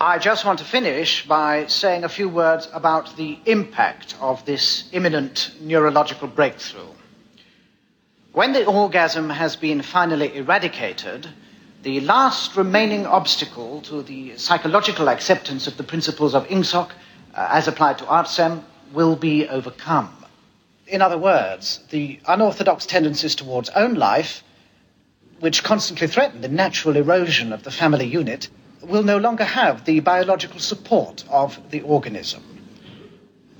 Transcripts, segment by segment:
I just want to finish by saying a few words about the impact of this imminent neurological breakthrough. When the orgasm has been finally eradicated, the last remaining obstacle to the psychological acceptance of the principles of INGSOC, uh, as applied to ARTSEM, will be overcome. In other words, the unorthodox tendencies towards own life, which constantly threaten the natural erosion of the family unit, will no longer have the biological support of the organism.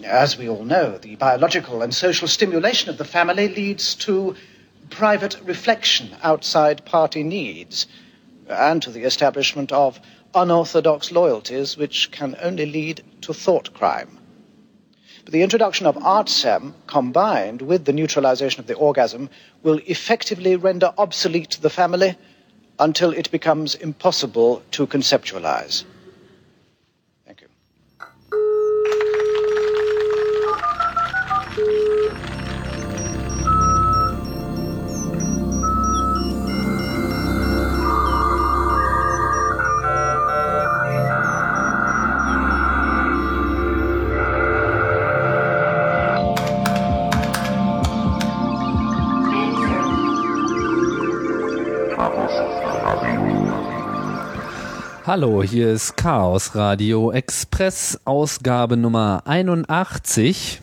As we all know, the biological and social stimulation of the family leads to private reflection outside party needs and to the establishment of unorthodox loyalties which can only lead to thought crime. But the introduction of ARTSEM combined with the neutralization of the orgasm will effectively render obsolete the family until it becomes impossible to conceptualize. Hallo, hier ist Chaos Radio Express, Ausgabe Nummer 81.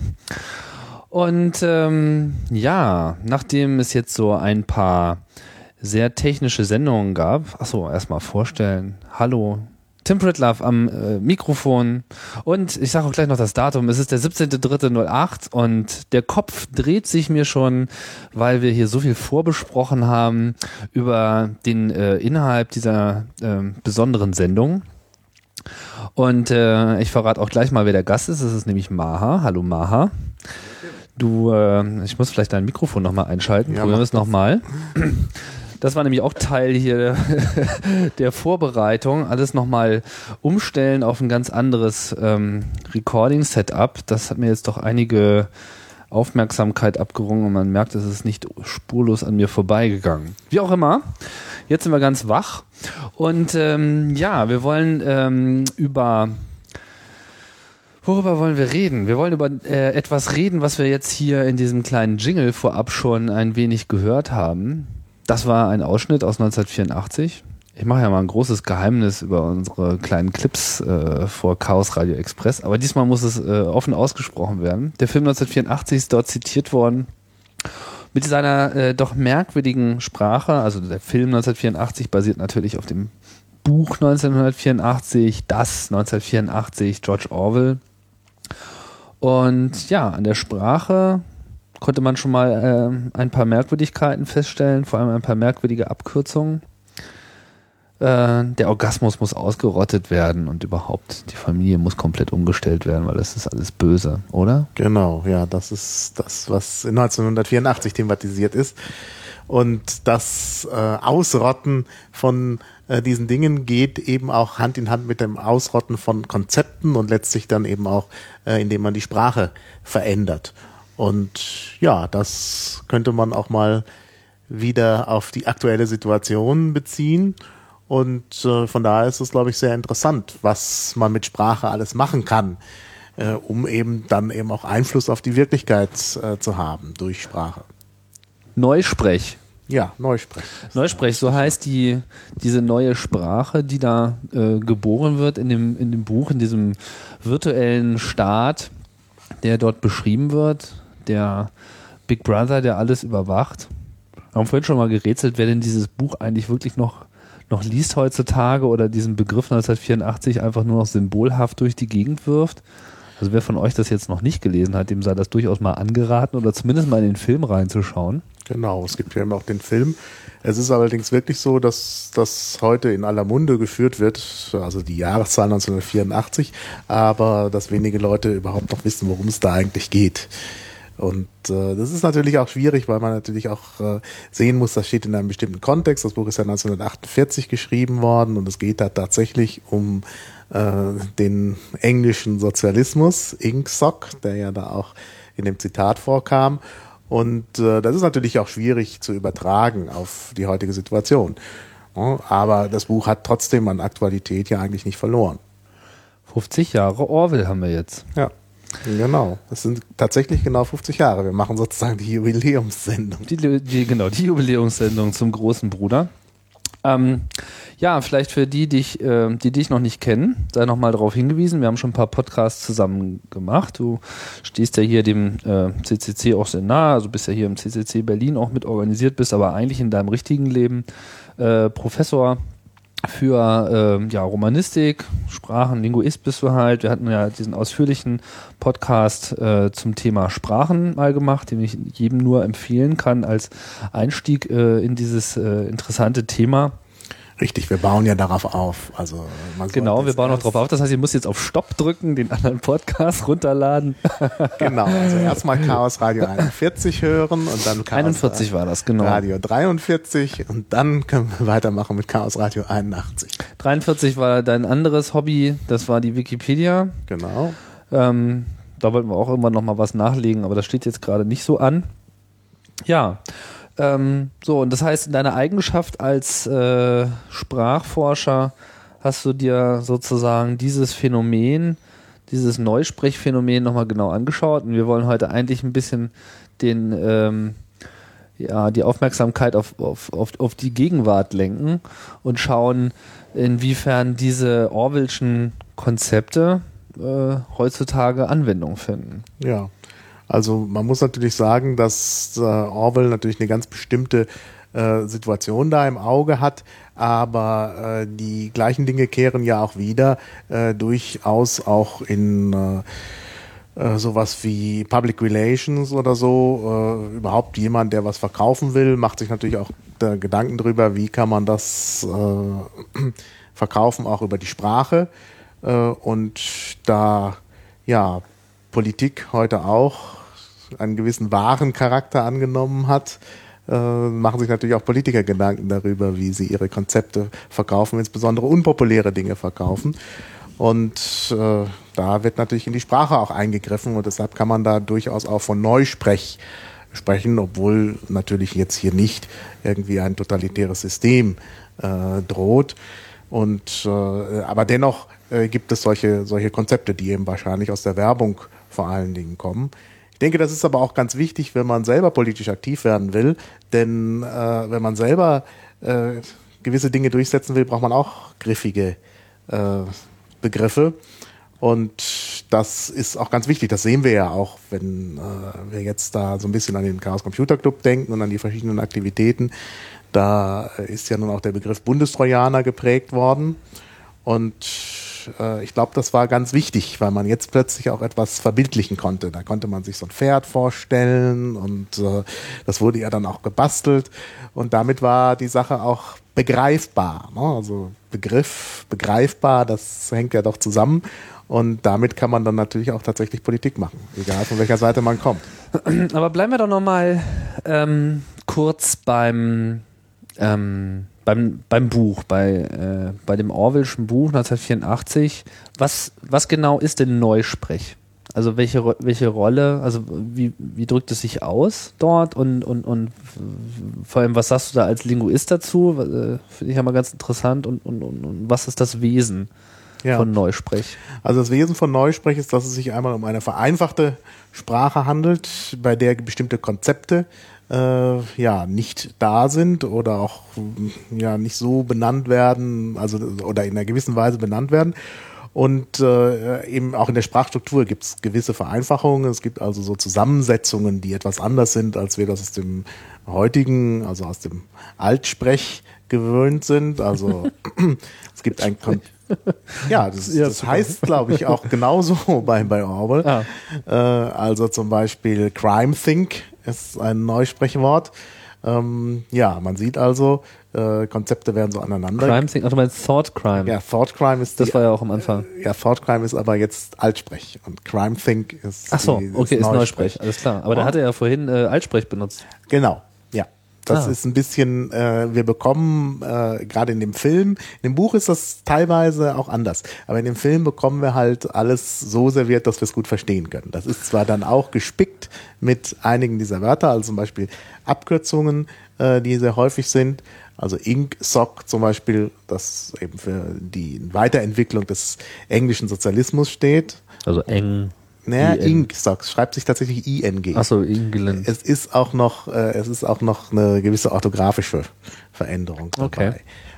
Und ähm, ja, nachdem es jetzt so ein paar sehr technische Sendungen gab, achso, erstmal vorstellen. Hallo, Tim Pritlove am äh, Mikrofon und ich sage auch gleich noch das Datum. Es ist der 17.03.08 und der Kopf dreht sich mir schon, weil wir hier so viel vorbesprochen haben über den äh, Inhalt dieser äh, besonderen Sendung. Und äh, ich verrate auch gleich mal, wer der Gast ist. Das ist nämlich Maha. Hallo Maha. Du, äh, ich muss vielleicht dein Mikrofon nochmal einschalten. Ja, Probieren wir es nochmal. Das war nämlich auch Teil hier der Vorbereitung. Alles nochmal umstellen auf ein ganz anderes ähm, Recording-Setup. Das hat mir jetzt doch einige Aufmerksamkeit abgerungen und man merkt, es ist nicht spurlos an mir vorbeigegangen. Wie auch immer, jetzt sind wir ganz wach und ähm, ja, wir wollen ähm, über Worüber wollen wir reden? Wir wollen über äh, etwas reden, was wir jetzt hier in diesem kleinen Jingle vorab schon ein wenig gehört haben. Das war ein Ausschnitt aus 1984. Ich mache ja mal ein großes Geheimnis über unsere kleinen Clips äh, vor Chaos Radio Express, aber diesmal muss es äh, offen ausgesprochen werden. Der Film 1984 ist dort zitiert worden mit seiner äh, doch merkwürdigen Sprache. Also der Film 1984 basiert natürlich auf dem Buch 1984, das 1984, George Orwell. Und ja, an der Sprache konnte man schon mal äh, ein paar Merkwürdigkeiten feststellen, vor allem ein paar merkwürdige Abkürzungen. Äh, der Orgasmus muss ausgerottet werden und überhaupt die Familie muss komplett umgestellt werden, weil das ist alles böse, oder? Genau, ja, das ist das, was 1984 thematisiert ist. Und das äh, Ausrotten von äh, diesen Dingen geht eben auch Hand in Hand mit dem Ausrotten von Konzepten und letztlich dann eben auch, äh, indem man die Sprache verändert. Und ja, das könnte man auch mal wieder auf die aktuelle Situation beziehen. Und äh, von daher ist es, glaube ich, sehr interessant, was man mit Sprache alles machen kann, äh, um eben dann eben auch Einfluss auf die Wirklichkeit äh, zu haben durch Sprache. Neusprech. Ja, Neusprech. Neusprech, so heißt die, diese neue Sprache, die da äh, geboren wird in dem, in dem Buch, in diesem virtuellen Staat, der dort beschrieben wird der Big Brother, der alles überwacht. Wir haben vorhin schon mal gerätselt, wer denn dieses Buch eigentlich wirklich noch, noch liest heutzutage oder diesen Begriff 1984 einfach nur noch symbolhaft durch die Gegend wirft. Also wer von euch das jetzt noch nicht gelesen hat, dem sei das durchaus mal angeraten oder zumindest mal in den Film reinzuschauen. Genau, es gibt ja immer auch den Film. Es ist allerdings wirklich so, dass das heute in aller Munde geführt wird, also die Jahreszahl 1984, aber dass wenige Leute überhaupt noch wissen, worum es da eigentlich geht. Und äh, das ist natürlich auch schwierig, weil man natürlich auch äh, sehen muss, das steht in einem bestimmten Kontext. Das Buch ist ja 1948 geschrieben worden und es geht da tatsächlich um äh, den englischen Sozialismus, INCSOC, der ja da auch in dem Zitat vorkam. Und äh, das ist natürlich auch schwierig zu übertragen auf die heutige Situation. Aber das Buch hat trotzdem an Aktualität ja eigentlich nicht verloren. 50 Jahre Orwell haben wir jetzt. Ja. Genau. Das sind tatsächlich genau 50 Jahre. Wir machen sozusagen die Jubiläumssendung. Die, die, genau, die Jubiläumssendung zum großen Bruder. Ähm, ja, vielleicht für die, die dich, äh, die dich noch nicht kennen, sei noch mal darauf hingewiesen. Wir haben schon ein paar Podcasts zusammen gemacht. Du stehst ja hier dem äh, CCC auch sehr nah, also bist ja hier im CCC Berlin auch mit organisiert, bist aber eigentlich in deinem richtigen Leben äh, Professor für äh, ja, Romanistik, Sprachen, Linguist bist du halt. Wir hatten ja diesen ausführlichen Podcast äh, zum Thema Sprachen mal gemacht, den ich jedem nur empfehlen kann als Einstieg äh, in dieses äh, interessante Thema. Richtig, wir bauen ja darauf auf. Also genau, wir bauen auch darauf auf. Das heißt, ihr müsst jetzt auf Stopp drücken, den anderen Podcast runterladen. genau, also erstmal Chaos Radio 41 hören und dann Chaos 41 war das, genau. Radio 43 und dann können wir weitermachen mit Chaos Radio 81. 43 war dein anderes Hobby, das war die Wikipedia. Genau. Ähm, da wollten wir auch irgendwann nochmal was nachlegen, aber das steht jetzt gerade nicht so an. Ja, ähm, so, und das heißt, in deiner Eigenschaft als äh, Sprachforscher hast du dir sozusagen dieses Phänomen, dieses Neusprechphänomen nochmal genau angeschaut. Und wir wollen heute eigentlich ein bisschen den, ähm, ja, die Aufmerksamkeit auf, auf, auf, auf die Gegenwart lenken und schauen, inwiefern diese Orwellschen Konzepte äh, heutzutage Anwendung finden. Ja, also man muss natürlich sagen, dass äh, Orwell natürlich eine ganz bestimmte äh, Situation da im Auge hat, aber äh, die gleichen Dinge kehren ja auch wieder, äh, durchaus auch in äh, äh, sowas wie Public Relations oder so. Überhaupt jemand, der was verkaufen will, macht sich natürlich auch Gedanken darüber, wie kann man das verkaufen, auch über die Sprache. Und da, ja, Politik heute auch einen gewissen wahren Charakter angenommen hat, äh, machen sich natürlich auch Politiker Gedanken darüber, wie sie ihre Konzepte verkaufen, insbesondere unpopuläre Dinge verkaufen. Und äh, da wird natürlich in die Sprache auch eingegriffen und deshalb kann man da durchaus auch von Neusprech sprechen, obwohl natürlich jetzt hier nicht irgendwie ein totalitäres System äh, droht. Und äh, aber dennoch äh, gibt es solche solche Konzepte, die eben wahrscheinlich aus der Werbung vor allen Dingen kommen. Ich denke, das ist aber auch ganz wichtig, wenn man selber politisch aktiv werden will, denn äh, wenn man selber äh, gewisse Dinge durchsetzen will, braucht man auch griffige äh, Begriffe. Und das ist auch ganz wichtig. Das sehen wir ja auch, wenn äh, wir jetzt da so ein bisschen an den Chaos Computer Club denken und an die verschiedenen Aktivitäten. Da ist ja nun auch der Begriff Bundestrojaner geprägt worden. Und äh, ich glaube, das war ganz wichtig, weil man jetzt plötzlich auch etwas verbildlichen konnte. Da konnte man sich so ein Pferd vorstellen und äh, das wurde ja dann auch gebastelt und damit war die Sache auch begreifbar. Ne? Also Begriff, begreifbar, das hängt ja doch zusammen und damit kann man dann natürlich auch tatsächlich Politik machen, egal von welcher Seite man kommt. Aber bleiben wir doch nochmal ähm, kurz beim ähm, beim, beim Buch, bei, äh, bei dem Orwellschen Buch 1984, was, was genau ist denn Neusprech? Also welche, welche Rolle, also wie, wie drückt es sich aus dort und, und, und vor allem, was sagst du da als Linguist dazu? Äh, Finde ich ja mal ganz interessant und, und, und, und was ist das Wesen ja. von Neusprech? Also das Wesen von Neusprech ist, dass es sich einmal um eine vereinfachte Sprache handelt, bei der bestimmte Konzepte äh, ja nicht da sind oder auch ja nicht so benannt werden, also oder in einer gewissen Weise benannt werden. Und äh, eben auch in der Sprachstruktur gibt es gewisse Vereinfachungen. Es gibt also so Zusammensetzungen, die etwas anders sind, als wir das aus dem heutigen, also aus dem Altsprech gewöhnt sind. Also es gibt ein Kon ja, das, das heißt, glaube ich, auch genauso bei, bei Orwell. Ah. Äh, also zum Beispiel Crime Think ist ein Neusprechwort. Ähm, ja, man sieht also, äh, Konzepte werden so aneinander. Crime Think, ach du meinst Thought Crime. Ja, Thought Crime ist Das die, war ja auch am Anfang. Äh, ja, Thought Crime ist aber jetzt Altsprech und Crime Think ist Ach so, die, okay, ist Neusprech. Neusprech, alles klar. Aber ja. da hat er ja vorhin äh, Altsprech benutzt. Genau. Das ah. ist ein bisschen, äh, wir bekommen äh, gerade in dem Film, in dem Buch ist das teilweise auch anders, aber in dem Film bekommen wir halt alles so serviert, dass wir es gut verstehen können. Das ist zwar dann auch gespickt mit einigen dieser Wörter, also zum Beispiel Abkürzungen, äh, die sehr häufig sind, Also INC-SOC zum Beispiel, das eben für die Weiterentwicklung des englischen Sozialismus steht. Also eng. Naja, IN. INC-SOC schreibt sich tatsächlich ING. Achso, England. Es ist auch noch, äh, es ist auch noch eine gewisse orthografische Veränderung dabei. Okay.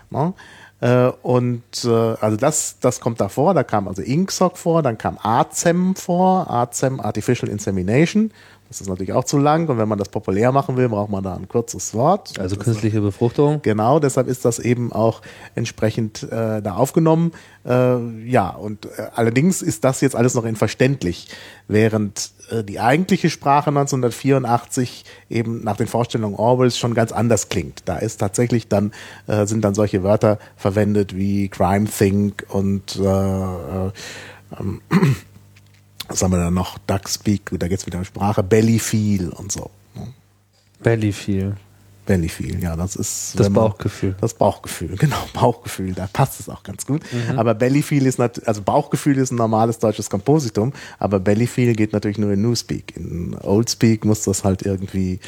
Ne? Äh, und äh, also das, das kommt davor, da kam also INCSOC vor, dann kam ACEM vor, ACEM Artificial Insemination. Das ist natürlich auch zu lang und wenn man das populär machen will, braucht man da ein kurzes Wort. Also künstliche Befruchtung. Genau, deshalb ist das eben auch entsprechend äh, da aufgenommen. Äh, ja, und äh, allerdings ist das jetzt alles noch in verständlich, während äh, die eigentliche Sprache 1984 eben nach den Vorstellungen Orwells schon ganz anders klingt. Da ist tatsächlich dann äh, sind dann solche Wörter verwendet wie Crime Think und äh, ähm, was haben wir da noch? Duckspeak, da geht's wieder um Sprache, Bellyfeel und so. ne? Bellyfeel. Bellyfeel, ja, das ist Das man- Bauchgefühl. Das Bauchgefühl, genau, Bauchgefühl, da passt es auch ganz gut. Mhm. Aber Bellyfeel ist natürlich, also Bauchgefühl ist ein normales deutsches Kompositum, aber Bellyfeel geht natürlich nur in Newspeak. In Oldspeak muss das halt irgendwie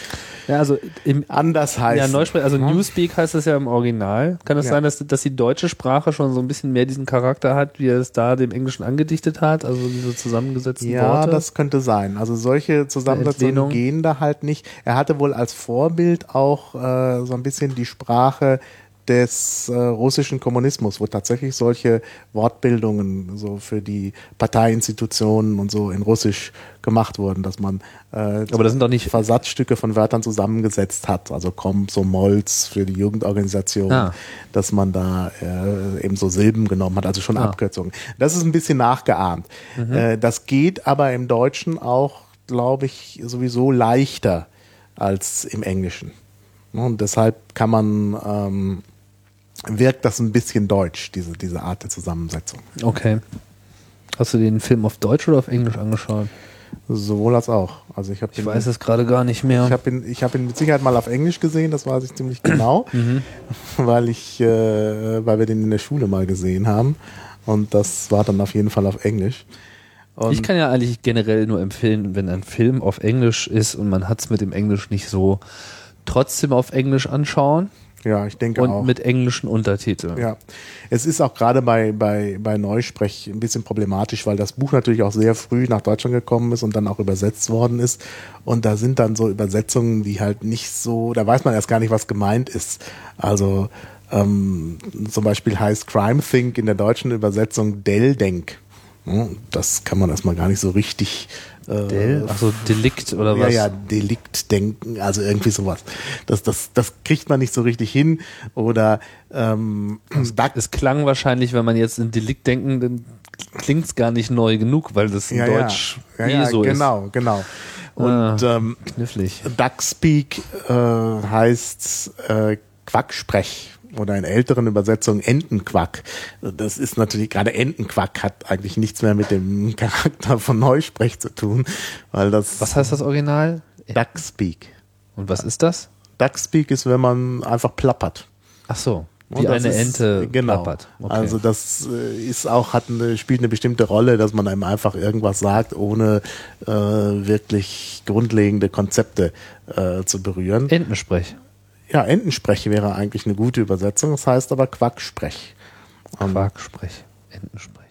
Ja, also im anders heißen. ja, Neusprech, also Ja. Newspeak heißt es ja im Original. Kann es Ja. sein, dass, dass die deutsche Sprache schon so ein bisschen mehr diesen Charakter hat, wie er es da dem Englischen angedichtet hat? Also diese zusammengesetzten Ja, Worte? das könnte sein. Also solche Zusammensetzungen gehen da halt nicht. Er hatte wohl als Vorbild auch äh, so ein bisschen die Sprache des äh, russischen Kommunismus, wo tatsächlich solche Wortbildungen so für die Parteiinstitutionen und so in Russisch gemacht wurden, dass man äh, Aber das sind doch nicht- Versatzstücke von Wörtern zusammengesetzt hat, also Komsomolz für die Jugendorganisation, Ah. dass man da äh, eben so Silben genommen hat, also schon Ah. Abkürzungen. Das ist ein bisschen nachgeahmt. Äh, das geht aber im Deutschen auch, glaube ich, sowieso leichter als im Englischen. Und deshalb kann man, ähm, wirkt das ein bisschen deutsch, diese, diese Art der Zusammensetzung. Okay. Hast du den Film auf Deutsch oder auf Englisch angeschaut? Sowohl als auch. Also ich habe Ich weiß es gerade gar nicht mehr. Ich habe ihn, ich hab ihn mit Sicherheit mal auf Englisch gesehen, das weiß ich ziemlich genau, weil ich, äh, weil wir den in der Schule mal gesehen haben. Und das war dann auf jeden Fall auf Englisch. Und ich kann ja eigentlich generell nur empfehlen, wenn ein Film auf Englisch ist und man hat es mit dem Englisch nicht so, trotzdem auf Englisch anschauen ja, ich denke und auch. mit englischen Untertiteln. Ja, es ist auch gerade bei, bei, bei Neusprech ein bisschen problematisch, weil das Buch natürlich auch sehr früh nach Deutschland gekommen ist und dann auch übersetzt worden ist. Und da sind dann so Übersetzungen, die halt nicht so, da weiß man erst gar nicht, was gemeint ist. Also ähm, zum Beispiel heißt Crime Think in der deutschen Übersetzung Dell-Denk. Hm, Das kann man erstmal gar nicht so richtig äh, Del? Achso, Delikt oder ja, was? ja, Delikt denken, also irgendwie sowas. Das, das, das kriegt man nicht so richtig hin. Oder ähm, Es klang wahrscheinlich, wenn man jetzt in Delikt denken, dann klingt es gar nicht neu genug, weil das in ja, Deutsch ja, eh ja, so genau, genau. Und Ah. ähm, ist. Knifflig. Duckspeak äh, heißt äh, Quacksprech oder in älteren Übersetzungen Entenquack. Das ist natürlich, gerade Entenquack hat eigentlich nichts mehr mit dem Charakter von Neusprech zu tun, weil das Was heißt das Original? Duckspeak. Und was ist das? Duckspeak ist, wenn man einfach plappert. Ach so, Und wie eine ist- Ente genau. plappert. Okay. Also das äh, ist auch hat eine, spielt eine bestimmte Rolle, dass man einem einfach irgendwas sagt, ohne äh, wirklich grundlegende Konzepte äh, zu berühren. Entensprech. Ja, Entensprech wäre eigentlich eine gute Übersetzung. Das heißt aber Quacksprech. Ähm, Quarksprech. Entensprech.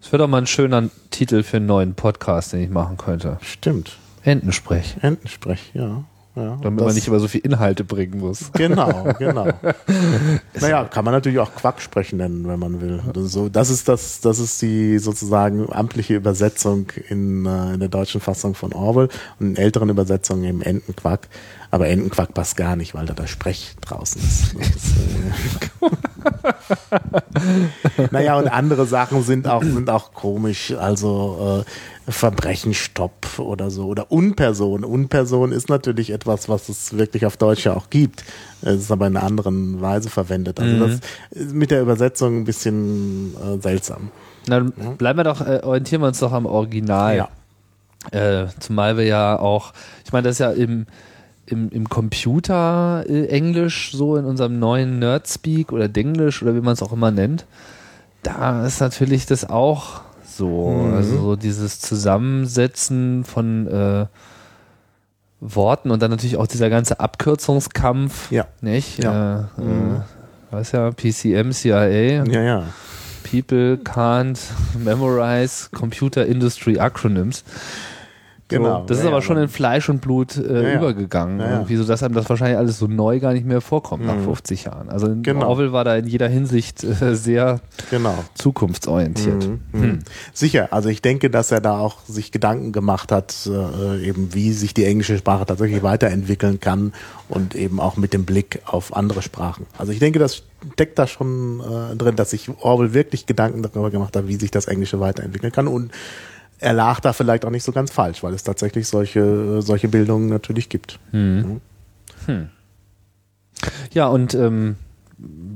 Das wäre doch mal ein schöner Titel für einen neuen Podcast, den ich machen könnte. Stimmt. Entensprech. Entensprech, ja. ja. Damit man nicht immer so viel Inhalte bringen muss. Genau, genau. naja, kann man natürlich auch Quacksprech nennen, wenn man will. Also so, das ist das, das ist die sozusagen amtliche Übersetzung in, äh, in der deutschen Fassung von Orwell und in älteren Übersetzungen eben Entenquack. Aber Entenquack passt gar nicht, weil da der Sprech draußen ist. Naja, und andere Sachen sind auch, sind auch komisch. Also äh, Verbrechenstopp oder so. Oder Unperson. Unperson ist natürlich etwas, was es wirklich auf Deutsch ja auch gibt. Es ist aber in einer anderen Weise verwendet. Also das ist mit der Übersetzung ein bisschen äh, seltsam. Dann bleiben wir doch, äh, orientieren wir uns doch am Original. Ja. Äh, zumal wir ja auch, ich meine, das ist ja im, im, im Computer äh, Englisch so in unserem neuen Nerdspeak oder Denglisch oder wie man es auch immer nennt. Da ist natürlich das auch so. Also so dieses Zusammensetzen von äh, Worten und dann natürlich auch dieser ganze Abkürzungskampf. Ja. Nicht? Ja. Äh, äh, weiß ja, PCM, CIA. Ja, ja. People can't memorize Computer Industry Acronyms. Genau. So, das ist ja, aber ja, schon in Fleisch und Blut äh, Ja, übergegangen. Ja. Irgendwie so, dass einem das wahrscheinlich alles so neu gar nicht mehr vorkommt nach 50 Jahren. Also Genau. Orwell war da in jeder Hinsicht äh, sehr Genau. zukunftsorientiert. Mhm. Sicher, also ich denke, dass er da auch sich Gedanken gemacht hat, äh, eben wie sich die englische Sprache tatsächlich weiterentwickeln kann und eben auch mit dem Blick auf andere Sprachen. Also ich denke, das steckt da schon äh, drin, dass sich Orwell wirklich Gedanken darüber gemacht hat, wie sich das Englische weiterentwickeln kann und er lag da vielleicht auch nicht so ganz falsch, weil es tatsächlich solche, solche Bildungen natürlich gibt. Ja, und ähm,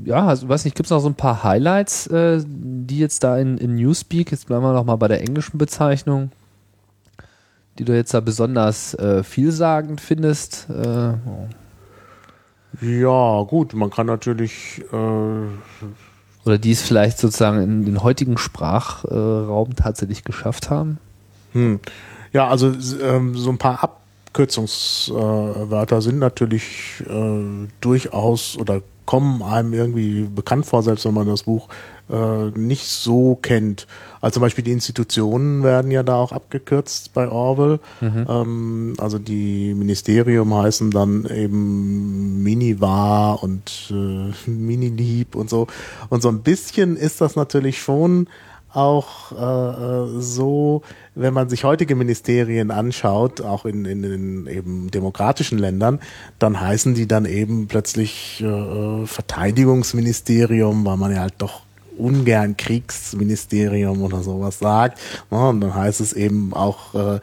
ja, also, weiß nicht, gibt es noch so ein paar Highlights, äh, die jetzt da in, in Newspeak, jetzt bleiben wir noch mal bei der englischen Bezeichnung, die du jetzt da besonders äh, vielsagend findest? Äh, Ja, gut, man kann natürlich äh, oder die es vielleicht sozusagen in den heutigen Sprachraum tatsächlich geschafft haben? Hm. Ja, also ähm, so ein paar Abkürzungswörter sind natürlich äh, durchaus oder kommen einem irgendwie bekannt vor, selbst wenn man das Buch äh, nicht so kennt. Also zum Beispiel die Institutionen werden ja da auch abgekürzt bei Orwell. Ähm, also die Ministerium heißen dann eben Minivar und äh, Minilieb und so. Und so ein bisschen ist das natürlich schon auch äh, äh, so, wenn man sich heutige Ministerien anschaut, auch in, in, in eben demokratischen Ländern, dann heißen die dann eben plötzlich äh, Verteidigungsministerium, weil man ja halt doch ungern Kriegsministerium oder sowas sagt. Und dann heißt es eben auch äh,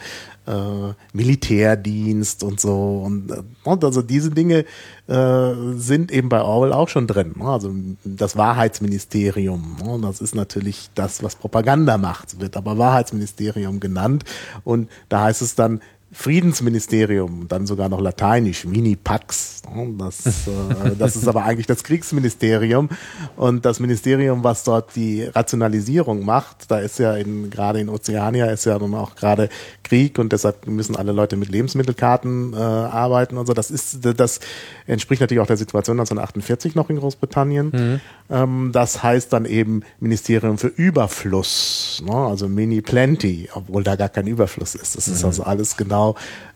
äh, Militärdienst und so. Und, äh, und also diese Dinge äh, sind eben bei Orwell auch schon drin. Also das Wahrheitsministerium. das ist natürlich das, was Propaganda macht, wird aber Wahrheitsministerium genannt. Und da heißt es dann Friedensministerium, dann sogar noch lateinisch, Mini-Pax. ne? Das, äh, das ist aber eigentlich das Kriegsministerium. Und das Ministerium, was dort die Rationalisierung macht, da ist ja in, gerade in Ozeania ist ja nun auch gerade Krieg und deshalb müssen alle Leute mit Lebensmittelkarten äh, arbeiten und so. Das ist, das entspricht natürlich auch der Situation 1948 noch in Großbritannien. Ähm, das heißt dann eben Ministerium für Überfluss, ne? also Mini Plenty, obwohl da gar kein Überfluss ist. Das ist also alles genau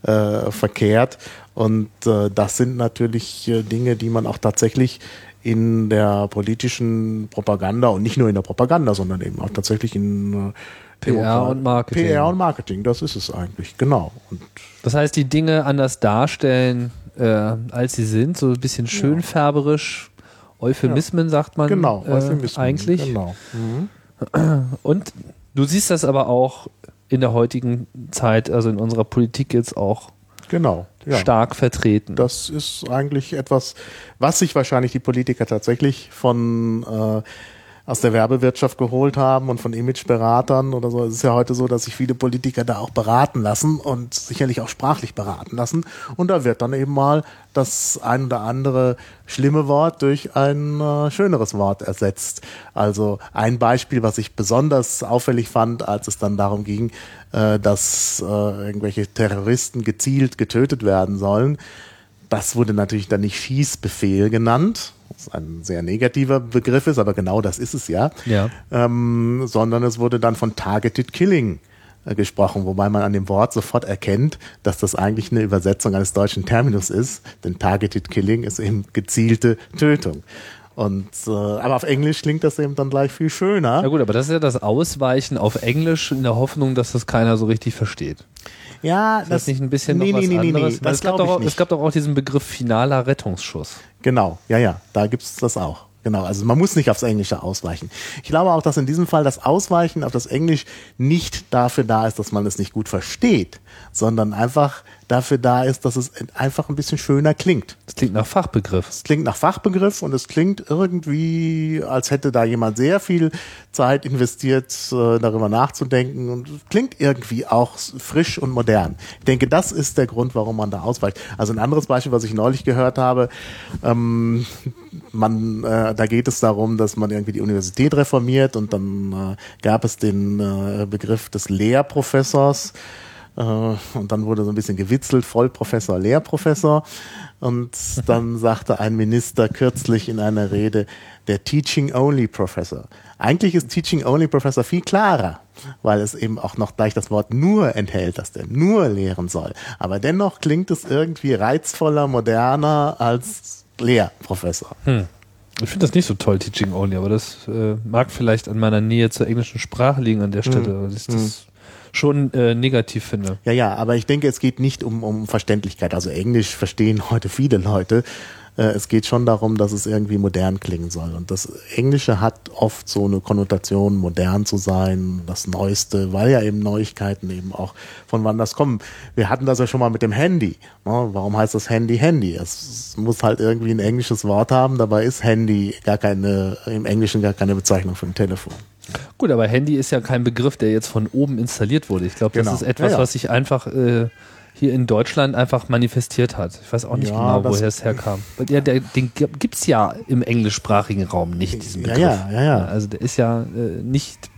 äh, verkehrt. Und äh, das sind natürlich äh, Dinge, die man auch tatsächlich in der politischen Propaganda und nicht nur in der Propaganda, sondern eben auch tatsächlich in äh, PR und Marketing. PR und Marketing, das ist es eigentlich, genau. Und Das heißt, die Dinge anders darstellen, äh, als sie sind, so ein bisschen schönfärberisch, Euphemismen sagt man genau, äh, Euphemismen, eigentlich. Genau. Und du siehst das aber auch in der heutigen Zeit, also in unserer Politik jetzt auch Genau. Ja. stark vertreten. Das ist eigentlich etwas, was sich wahrscheinlich die Politiker tatsächlich von äh, aus der Werbewirtschaft geholt haben und von Imageberatern oder so. Es ist ja heute so, dass sich viele Politiker da auch beraten lassen und sicherlich auch sprachlich beraten lassen. Und da wird dann eben mal das ein oder andere schlimme Wort durch ein äh, schöneres Wort ersetzt. Also ein Beispiel, was ich besonders auffällig fand, als es dann darum ging, äh, dass äh, irgendwelche Terroristen gezielt getötet werden sollen. Das wurde natürlich dann nicht Schießbefehl genannt, was ein sehr negativer Begriff ist, aber genau das ist es ja. Ja. Ähm, sondern es wurde dann von Targeted Killing äh, gesprochen, wobei man an dem Wort sofort erkennt, dass das eigentlich eine Übersetzung eines deutschen Terminus ist, denn Targeted Killing ist eben gezielte Tötung. Und äh, aber auf Englisch klingt das eben dann gleich viel schöner. Na gut, aber das ist ja das Ausweichen auf Englisch in der Hoffnung, dass das keiner so richtig versteht. Ja, Ist das, nicht ein bisschen noch was anderes? Weil das es, gab doch es gab doch auch diesen Begriff finaler Rettungsschuss. Genau, ja, ja, da gibt's das auch. Genau, also man muss nicht aufs Englische ausweichen. Ich glaube auch, dass in diesem Fall das Ausweichen auf das Englisch nicht dafür da ist, dass man es nicht gut versteht, sondern einfach dafür da ist, dass es einfach ein bisschen schöner klingt. Das klingt nach Fachbegriff. Es klingt nach Fachbegriff und es klingt irgendwie, als hätte da jemand sehr viel Zeit investiert, äh, darüber nachzudenken und es klingt irgendwie auch frisch und modern. Ich denke, das ist der Grund, warum man da ausweicht. Also ein anderes Beispiel, was ich neulich gehört habe, ähm, man, äh, da geht es darum, dass man irgendwie die Universität reformiert und dann äh, gab es den äh, Begriff des Lehrprofessors und dann wurde so ein bisschen gewitzelt, Vollprofessor, Lehrprofessor. Und dann sagte ein Minister kürzlich in einer Rede, der Teaching Only Professor. Eigentlich ist Teaching Only Professor viel klarer, weil es eben auch noch gleich das Wort nur enthält, dass der nur lehren soll. Aber dennoch klingt es irgendwie reizvoller, moderner als Lehrprofessor. Hm. Ich finde das nicht so toll, Teaching Only, aber das äh, mag vielleicht an meiner Nähe zur englischen Sprache liegen an der Stelle. Hm. Das, das hm schon äh, negativ finde. Ja, ja, aber ich denke, es geht nicht um, um Verständlichkeit. Also Englisch verstehen heute viele Leute. Äh, es geht schon darum, dass es irgendwie modern klingen soll. Und das Englische hat oft so eine Konnotation, modern zu sein, das Neueste, weil ja eben Neuigkeiten eben auch von wann das kommen. Wir hatten das ja schon mal mit dem Handy. Ne? Warum heißt das Handy Handy? Es muss halt irgendwie ein englisches Wort haben, dabei ist Handy gar keine, im Englischen gar keine Bezeichnung für ein Telefon. Gut, aber Handy ist ja kein Begriff, der jetzt von oben installiert wurde. Ich glaube, das genau. ist etwas, ja, ja. was sich einfach äh, hier in Deutschland einfach manifestiert hat. Ich weiß auch nicht ja, genau, woher es herkam. Ja, der, den gibt es ja im englischsprachigen Raum nicht, diesen Begriff. Ja, ja, ja. Also der ist ja äh, nicht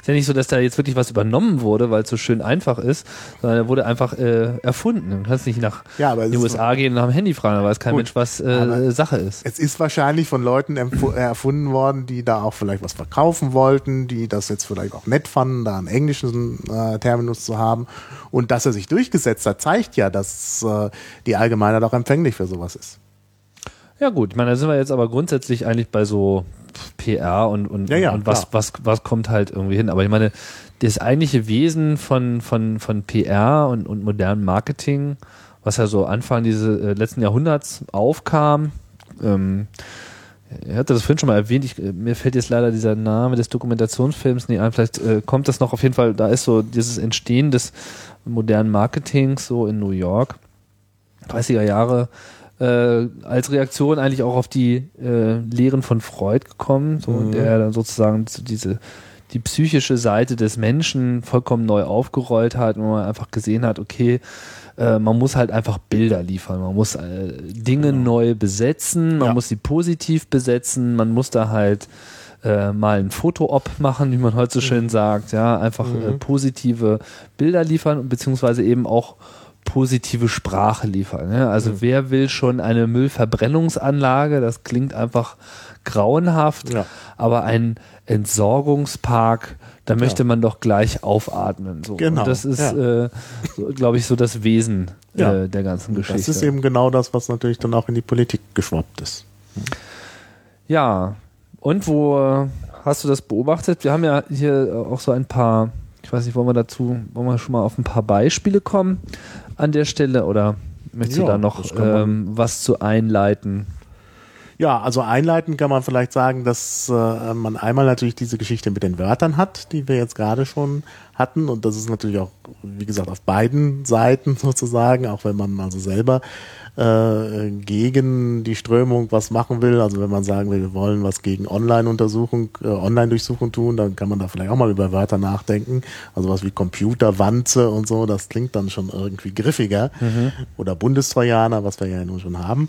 ist ja nicht so, dass da jetzt wirklich was übernommen wurde, weil es so schön einfach ist, sondern er wurde einfach äh, erfunden. Du kannst nicht nach ja, den USA gehen und nach dem Handy fragen, da weiß kein Mensch, was äh, Sache ist. Es ist wahrscheinlich von Leuten erfunden worden, die da auch vielleicht was verkaufen wollten, die das jetzt vielleicht auch nett fanden, da einen englischen äh, Terminus zu haben. Und dass er sich durchgesetzt hat, zeigt ja, dass äh, die Allgemeinheit auch empfänglich für sowas ist. Ja gut, ich meine, da sind wir jetzt aber grundsätzlich eigentlich bei so PR und, und, ja, ja, und was, was, was kommt halt irgendwie hin. Aber ich meine, das eigentliche Wesen von, von, von PR und, und modernem Marketing, was ja so Anfang dieses äh, letzten Jahrhunderts aufkam, ähm, er hatte das vorhin schon mal erwähnt, ich, mir fällt jetzt leider dieser Name des Dokumentationsfilms nicht ein, vielleicht äh, kommt das noch auf jeden Fall, da ist so dieses Entstehen des modernen Marketings so in New York, 30er Jahre, äh, als Reaktion eigentlich auch auf die äh, Lehren von Freud gekommen, so, mhm. der dann sozusagen diese die psychische Seite des Menschen vollkommen neu aufgerollt hat und man einfach gesehen hat, okay, äh, man muss halt einfach Bilder liefern, man muss äh, Dinge genau. neu besetzen, man ja. muss sie positiv besetzen, man muss da halt äh, mal ein Foto-Op machen, wie man heute so mhm. schön sagt, ja, einfach äh, mhm. positive Bilder liefern, beziehungsweise eben auch positive Sprache liefern. Ne? Also mhm. wer will schon eine Müllverbrennungsanlage? Das klingt einfach grauenhaft, ja. aber ein Entsorgungspark, da möchte ja. man doch gleich aufatmen. So. Genau. Und das ist, ja. äh, so, glaube ich, so das Wesen äh, der ganzen Geschichte. Das ist eben genau das, was natürlich dann auch in die Politik geschwappt ist. Ja, und wo hast du das beobachtet? Wir haben ja hier auch so ein paar ich weiß nicht, wollen wir dazu, wollen wir schon mal auf ein paar Beispiele kommen an der Stelle oder möchtest ja, du da noch ähm, was zu einleiten? Ja, also einleiten kann man vielleicht sagen, dass äh, man einmal natürlich diese Geschichte mit den Wörtern hat, die wir jetzt gerade schon hatten. Und das ist natürlich auch, wie gesagt, auf beiden Seiten sozusagen, auch wenn man also selber äh, gegen die Strömung was machen will. Also wenn man sagen will, wir wollen was gegen Online-Untersuchung, äh, Online-Durchsuchung tun, dann kann man da vielleicht auch mal über Wörter nachdenken. Also was wie Computerwanze und so, das klingt dann schon irgendwie griffiger. Mhm. Oder Bundestrojaner, was wir ja nun schon haben.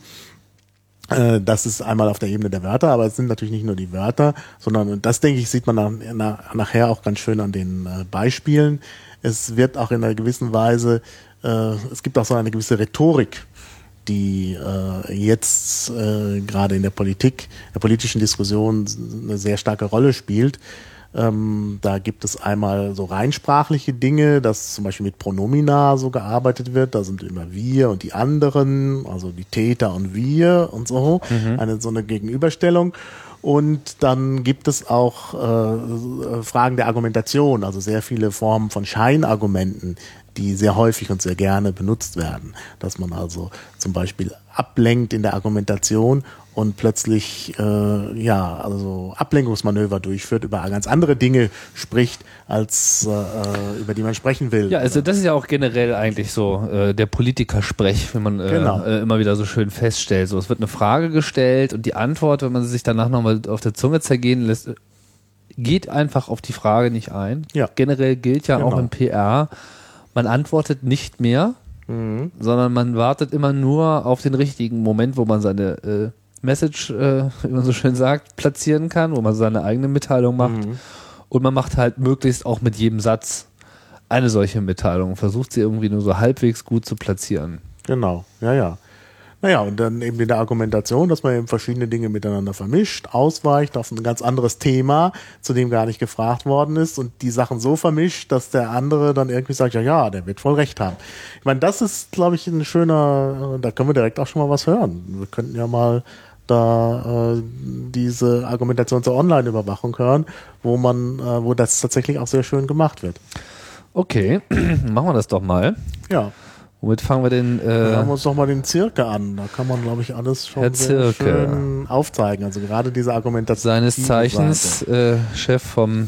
Äh, das ist einmal auf der Ebene der Wörter, aber es sind natürlich nicht nur die Wörter, sondern, und das denke ich, sieht man nach, nach, nachher auch ganz schön an den äh, Beispielen. Es wird auch in einer gewissen Weise, äh, es gibt auch so eine gewisse Rhetorik, die äh, jetzt äh, gerade in der Politik, der politischen Diskussion eine sehr starke Rolle spielt. Ähm, da gibt es einmal so reinsprachliche Dinge, dass zum Beispiel mit Pronomina so gearbeitet wird. Da sind immer wir und die anderen, also die Täter und wir und so. Mhm. Eine so eine Gegenüberstellung. Und dann gibt es auch äh, Fragen der Argumentation, also sehr viele Formen von Scheinargumenten, die sehr häufig und sehr gerne benutzt werden. Dass man also zum Beispiel ablenkt in der Argumentation und plötzlich äh, ja also Ablenkungsmanöver durchführt, über ganz andere Dinge spricht, als äh, über die man sprechen will. Ja, also das ist ja auch generell eigentlich so äh, der Politikersprech, wenn man äh, genau. äh, immer wieder so schön feststellt. So, es wird eine Frage gestellt und die Antwort, wenn man sich danach nochmal auf der Zunge zergehen lässt, geht einfach auf die Frage nicht ein. Ja. Generell gilt ja genau. auch im PR, man antwortet nicht mehr, mhm. sondern man wartet immer nur auf den richtigen Moment, wo man seine äh, Message, äh, wie man so schön sagt, platzieren kann, wo man seine eigene Mitteilung macht. Mhm. Und man macht halt möglichst auch mit jedem Satz eine solche Mitteilung, versucht sie irgendwie nur so halbwegs gut zu platzieren. Genau, ja, ja. Naja, und dann eben in der Argumentation, dass man eben verschiedene Dinge miteinander vermischt, ausweicht auf ein ganz anderes Thema, zu dem gar nicht gefragt worden ist und die Sachen so vermischt, dass der andere dann irgendwie sagt, ja, ja, der wird voll recht haben. Ich meine, das ist, glaube ich, ein schöner, da können wir direkt auch schon mal was hören. Wir könnten ja mal da äh, diese Argumentation zur Online-Überwachung hören, wo man, äh, wo das tatsächlich auch sehr schön gemacht wird. Okay, machen wir das doch mal. Ja. Womit fangen wir denn? Äh, wir uns doch mal den Zirke an. Da kann man, glaube ich, alles schon sehr schön aufzeigen. Also gerade diese Argumentation. seines Zeichens äh, Chef vom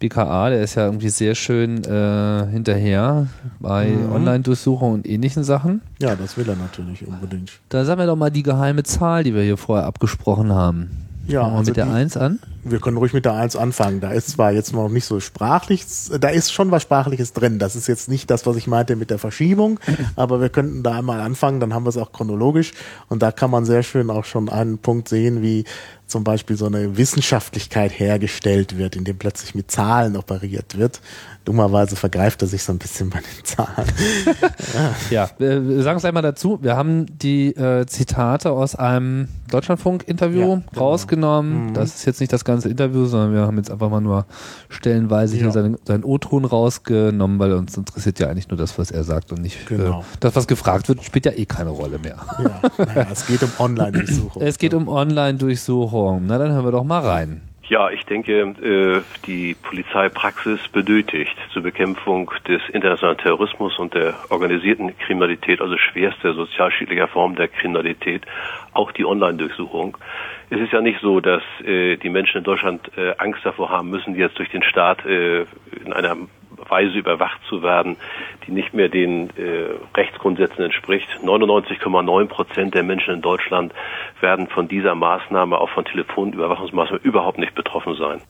BKA, der ist ja irgendwie sehr schön äh, hinterher bei Mhm. Online-Durchsuchungen und ähnlichen Sachen. Ja, das will er natürlich unbedingt. Da sagen wir doch mal die geheime Zahl, die wir hier vorher abgesprochen haben. Ja, Fangen wir also mit der die- 1 an. Wir können ruhig mit der 1 anfangen. Da ist zwar jetzt noch nicht so sprachlich, da ist schon was Sprachliches drin. Das ist jetzt nicht das, was ich meinte mit der Verschiebung, aber wir könnten da einmal anfangen, dann haben wir es auch chronologisch. Und da kann man sehr schön auch schon einen Punkt sehen, wie zum Beispiel so eine Wissenschaftlichkeit hergestellt wird, indem plötzlich mit Zahlen operiert wird. Dummerweise vergreift er sich so ein bisschen bei den Zahlen. Ja, wir sagen es gleich mal dazu. Wir haben die äh, Zitate aus einem Deutschlandfunk-Interview Ja, genau. rausgenommen. Das ist jetzt nicht das ganze Interview, sondern wir haben jetzt einfach mal nur stellenweise hier Ja. seinen, seinen O-Ton rausgenommen, weil uns interessiert ja eigentlich nur das, was er sagt und nicht Genau. äh, das, was gefragt wird, spielt ja eh keine Rolle mehr. Ja, naja, es geht um Online-Durchsuchung. Es geht um Online-Durchsuchung. Na, dann hören wir doch mal rein. Ja, ich denke, äh, die Polizeipraxis benötigt zur Bekämpfung des internationalen Terrorismus und der organisierten Kriminalität, also schwerster sozialschädlicher Form der Kriminalität, auch die Online-Durchsuchung. Es ist ja nicht so, dass äh, die Menschen in Deutschland äh, Angst davor haben müssen, jetzt durch den Staat äh, in einer Weise überwacht zu werden, die nicht mehr den äh, Rechtsgrundsätzen entspricht. 99,9 Prozent der Menschen in Deutschland werden von dieser Maßnahme, auch von Telefonüberwachungsmaßnahmen, überhaupt nicht betroffen sein.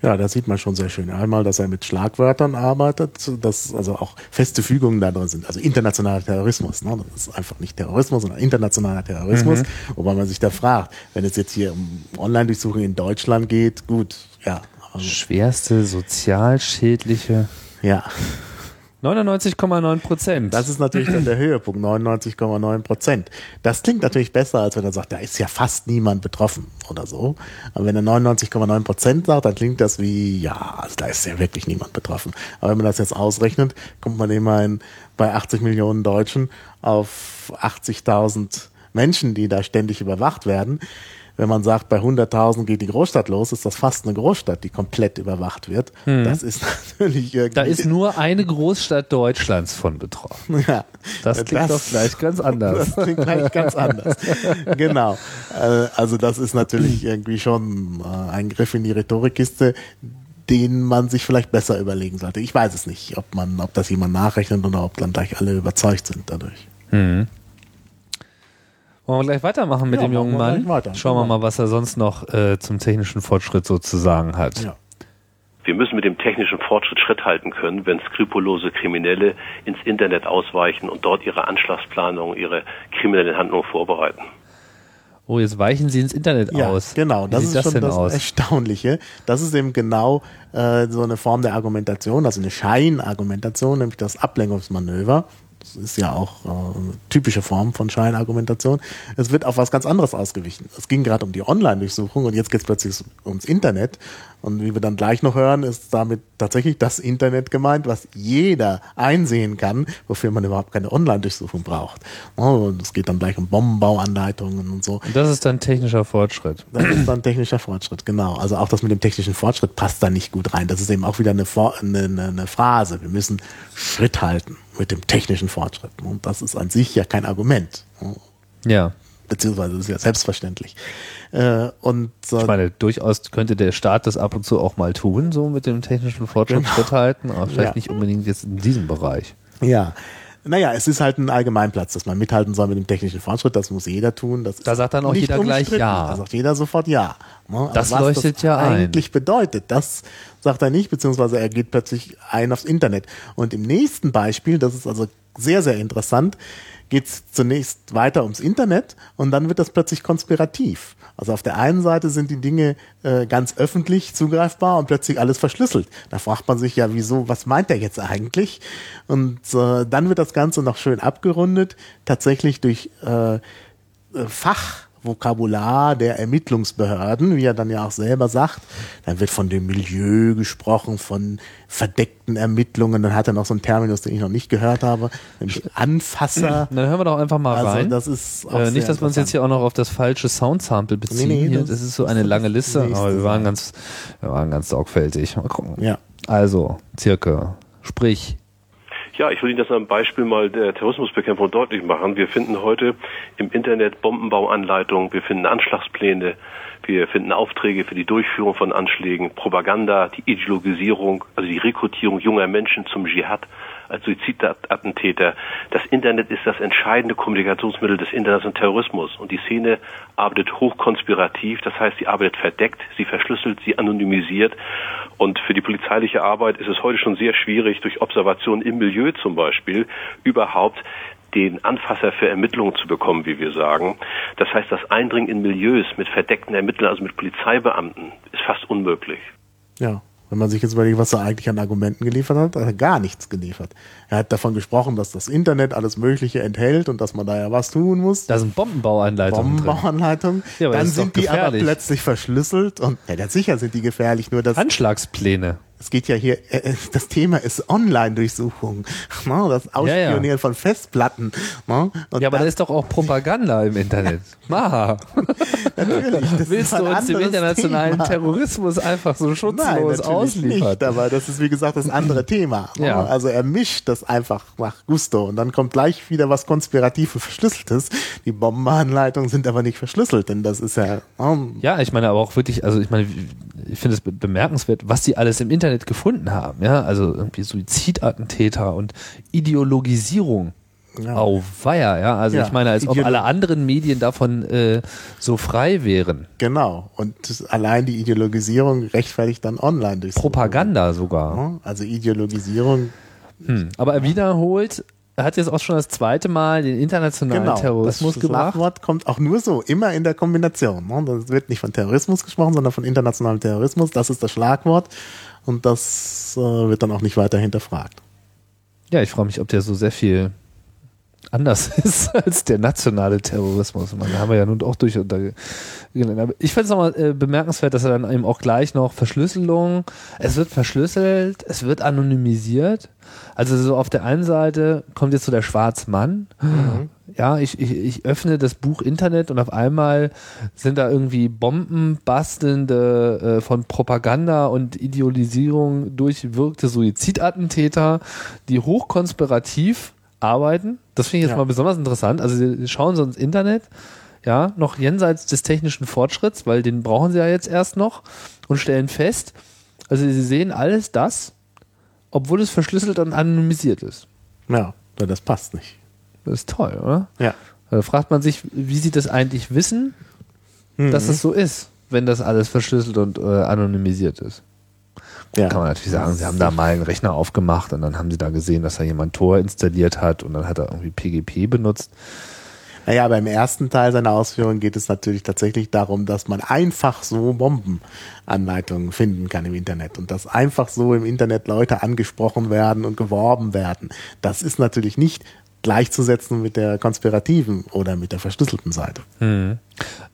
Ja, da sieht man schon sehr schön. Einmal, dass er mit Schlagwörtern arbeitet, dass also auch feste Fügungen da drin sind. Also internationaler Terrorismus. Ne? Das ist einfach nicht Terrorismus, sondern internationaler Terrorismus. Wobei man sich da fragt, wenn es jetzt hier um Online-Durchsuchung in Deutschland geht, gut, ja. Also, Schwerste sozialschädliche ja, 99,9 Prozent. das ist natürlich dann der Höhepunkt, 99,9 Prozent. Das klingt natürlich besser, als wenn er sagt, da ist ja fast niemand betroffen oder so. Aber wenn er 99,9 Prozent sagt, dann klingt das wie, ja, also da ist ja wirklich niemand betroffen. Aber wenn man das jetzt ausrechnet, kommt man immerhin bei 80 Millionen Deutschen auf 80.000 Menschen, die da ständig überwacht werden. Wenn man sagt, bei 100.000 geht die Großstadt los, ist das fast eine Großstadt, die komplett überwacht wird. Das ist natürlich irgendwie. da ist nur eine Großstadt Deutschlands von betroffen. ja, Das klingt doch gleich ganz anders. Das klingt gleich ganz anders. genau. Äh, Also das ist natürlich irgendwie schon äh, ein Griff in die Rhetorikkiste, den man sich vielleicht besser überlegen sollte. Ich weiß es nicht, ob man, ob das jemand nachrechnet oder ob dann gleich alle überzeugt sind dadurch. Wollen wir gleich weitermachen mit Ja, dem jungen Mann? Schauen wir Genau. mal, was er sonst noch äh, zum technischen Fortschritt sozusagen hat. Ja. Wir müssen mit dem technischen Fortschritt Schritt halten können, wenn skrupellose Kriminelle ins Internet ausweichen und dort ihre Anschlagsplanung, ihre kriminellen Handlungen vorbereiten. Oh, jetzt weichen sie ins Internet Ja, aus. genau. Wie Das sieht ist das schon denn das aus? Erstaunliche. Das ist eben genau äh, so eine Form der Argumentation, also eine Scheinargumentation, nämlich das Ablenkungsmanöver. Das ist ja auch äh, eine typische Form von Scheinargumentation. Es wird auf was ganz anderes ausgewichen. Es ging gerade um die Online-Durchsuchung und jetzt geht es plötzlich ums Internet. Und wie wir dann gleich noch hören, ist damit tatsächlich das Internet gemeint, was jeder einsehen kann, wofür man überhaupt keine Online-Durchsuchung braucht. Oh, und es geht dann gleich um Bombenbauanleitungen und so. Und das ist dann technischer Fortschritt. Das ist dann technischer Fortschritt, genau. Also auch das mit dem technischen Fortschritt passt da nicht gut rein. Das ist eben auch wieder eine, eine, eine Phrase. Wir müssen Schritt halten mit dem technischen Fortschritt. Und das ist an sich ja kein Argument. Ja. Beziehungsweise das ist ja selbstverständlich. Äh, und äh, Ich meine, durchaus könnte der Staat das ab und zu auch mal tun, so mit dem technischen Fortschritt Schritt halten, aber vielleicht Genau. Ja. nicht unbedingt jetzt in diesem Bereich. ja. Naja, es ist halt ein Allgemeinplatz, dass man mithalten soll mit dem technischen Fortschritt. Das muss jeder tun. Das Da ist sagt dann auch nicht jeder gleich. Ja. Da sagt jeder sofort Ja. Ne? Aber Das was leuchtet das ja ein. eigentlich bedeutet, das sagt er nicht, beziehungsweise er geht plötzlich ein aufs Internet. Und im nächsten Beispiel, das ist also sehr, sehr interessant, geht es zunächst weiter ums Internet und dann wird das plötzlich konspirativ. Also auf der einen Seite sind die Dinge äh, ganz öffentlich zugreifbar und plötzlich alles verschlüsselt. Da fragt man sich ja, wieso, was meint er jetzt eigentlich? Und äh, dann wird das Ganze noch schön abgerundet, tatsächlich durch äh, äh Fach. Vokabular der Ermittlungsbehörden, wie er dann ja auch selber sagt. Dann wird von dem Milieu gesprochen, von verdeckten Ermittlungen. Dann hat er noch so einen Terminus, den ich noch nicht gehört habe, nämlich Anfasser. Dann hören wir doch einfach mal also rein. Das ist äh, nicht, dass wir uns jetzt hier auch noch auf das falsche Soundsample beziehen. Nee, nee. Das, das, ist so eine lange Liste, aber wir waren ganz, wir waren ganz sorgfältig. Mal gucken. Ja. Also, circa, sprich, ja, ich will Ihnen das am Beispiel mal der Terrorismusbekämpfung deutlich machen. Wir finden heute im Internet Bombenbauanleitungen, wir finden Anschlagspläne, wir finden Aufträge für die Durchführung von Anschlägen, Propaganda, die Ideologisierung, also die Rekrutierung junger Menschen zum Dschihad als Suizidattentäter. Das Internet ist das entscheidende Kommunikationsmittel des internationalen Terrorismus und die Szene arbeitet hochkonspirativ, das heißt, sie arbeitet verdeckt, sie verschlüsselt, sie anonymisiert und für die polizeiliche Arbeit ist es heute schon sehr schwierig, durch Observationen im Milieu zum Beispiel überhaupt den Anfasser für Ermittlungen zu bekommen, wie wir sagen. Das heißt, das Eindringen in Milieus mit verdeckten Ermittlern, also mit Polizeibeamten, ist fast unmöglich. Ja. Wenn man sich jetzt überlegt, was er eigentlich an Argumenten geliefert hat, hat er gar nichts geliefert. Er hat davon gesprochen, dass das Internet alles Mögliche enthält und dass man da ja was tun muss. Da sind Bombenbauanleitungen. Bombenbauanleitungen. Ja, Dann sind die aber plötzlich verschlüsselt und ja, sicher sind die gefährlich, nur das. Anschlagspläne es geht ja hier, äh, äh, das Thema ist Online-Durchsuchung, ne? das Ausspionieren ja, ja. von Festplatten. Ne? ja, aber da ist doch auch Propaganda im Internet. Maha. Natürlich. Willst du uns im internationalen Thema. Terrorismus einfach so schutzlos Nein, ausliefern? Nicht, aber das ist wie gesagt das andere Thema. Ne? Ja. Also er mischt das einfach nach Gusto und dann kommt gleich wieder was konspirativ und verschlüsseltes. Die Bombenanleitungen sind aber nicht verschlüsselt, denn das ist ja. Um ja, ich meine aber auch wirklich, also ich meine, ich finde es bemerkenswert, was die alles im Internet Internet gefunden haben, ja, also irgendwie Suizidattentäter und Ideologisierung. Ja. Auweia, ja. Also ja, ich meine, als Ideolo ob alle anderen Medien davon äh, so frei wären. Genau. Und allein die Ideologisierung rechtfertigt dann online durch Propaganda sogar. Also Ideologisierung. Hm. Aber er wiederholt er hat jetzt auch schon das zweite Mal den internationalen genau, Terrorismus das gebracht. Das Schlagwort kommt auch nur so, immer in der Kombination. Ne? Das wird nicht von Terrorismus gesprochen, sondern von internationalem Terrorismus. Das ist das Schlagwort und das äh, wird dann auch nicht weiter hinterfragt. Ja, ich frage mich, ob der so sehr viel anders ist als der nationale Terrorismus. Man haben wir ja nun auch durch. Ich finde es nochmal äh, bemerkenswert, dass er dann eben auch gleich noch Verschlüsselung, es wird verschlüsselt, es wird anonymisiert. Also so auf der einen Seite kommt jetzt so der Schwarzmann. Mhm. Ja, ich, ich, ich öffne das Buch Internet und auf einmal sind da irgendwie Bombenbastelnde äh, von Propaganda und Idealisierung durchwirkte Suizidattentäter, die hochkonspirativ arbeiten. Das finde ich jetzt ja. mal besonders interessant. Also sie schauen so ins Internet, ja, noch jenseits des technischen Fortschritts, weil den brauchen sie ja jetzt erst noch und stellen fest, also sie sehen alles das, obwohl es verschlüsselt und anonymisiert ist. Ja, das passt nicht. Das ist toll, oder? Ja. Da fragt man sich, wie sie das eigentlich wissen, mhm. dass es so ist, wenn das alles verschlüsselt und äh, anonymisiert ist. Ja. Kann man natürlich sagen, sie haben da mal einen Rechner aufgemacht und dann haben sie da gesehen, dass da jemand Tor installiert hat und dann hat er irgendwie PGP benutzt. Naja, beim ersten Teil seiner Ausführungen geht es natürlich tatsächlich darum, dass man einfach so Bombenanleitungen finden kann im Internet und dass einfach so im Internet Leute angesprochen werden und geworben werden. Das ist natürlich nicht gleichzusetzen mit der konspirativen oder mit der verschlüsselten Seite. Hm.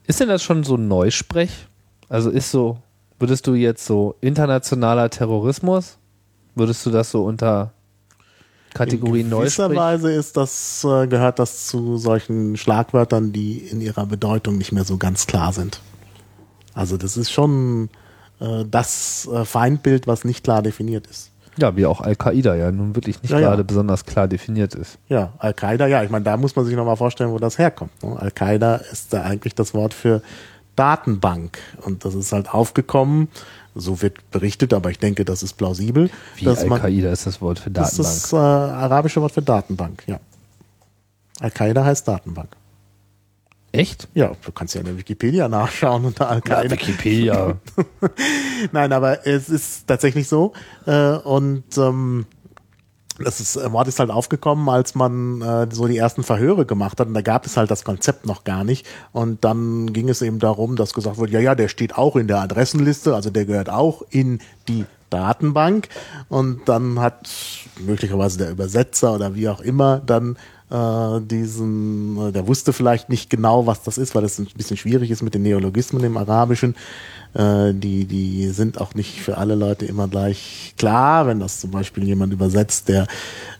Ist denn das schon so Neusprech? Also ist so Würdest du jetzt so internationaler Terrorismus, würdest du das so unter Kategorie neu In gewisser Weise ist das, äh, gehört das zu solchen Schlagwörtern, die in ihrer Bedeutung nicht mehr so ganz klar sind. Also das ist schon äh, das äh, Feindbild, was nicht klar definiert ist. Ja, wie auch Al-Qaida ja nun wirklich nicht ja, gerade ja. besonders klar definiert ist. Ja, Al-Qaida, ja, ich meine, da muss man sich nochmal vorstellen, wo das herkommt. Ne? Al-Qaida ist da eigentlich das Wort für Datenbank. Und das ist halt aufgekommen. So wird berichtet, aber ich denke, das ist plausibel. Wie Al-Qaida ist das Wort für Datenbank? Das ist das äh, arabische Wort für Datenbank, ja. Al-Qaida heißt Datenbank. Echt? Ja, du kannst ja in der Wikipedia nachschauen unter Al-Qaida. Ja, Wikipedia. Nein, aber es ist tatsächlich so. Äh, und ähm, das ist, äh, Mord ist halt aufgekommen, als man äh, so die ersten Verhöre gemacht hat. Und da gab es halt das Konzept noch gar nicht. Und dann ging es eben darum, dass gesagt wurde, ja, ja, der steht auch in der Adressenliste, also der gehört auch in die Datenbank. Und dann hat möglicherweise der Übersetzer oder wie auch immer dann äh, diesen, äh, der wusste vielleicht nicht genau, was das ist, weil das ein bisschen schwierig ist mit den Neologismen im Arabischen. Äh, die, die sind auch nicht für alle Leute immer gleich klar, wenn das zum Beispiel jemand übersetzt, der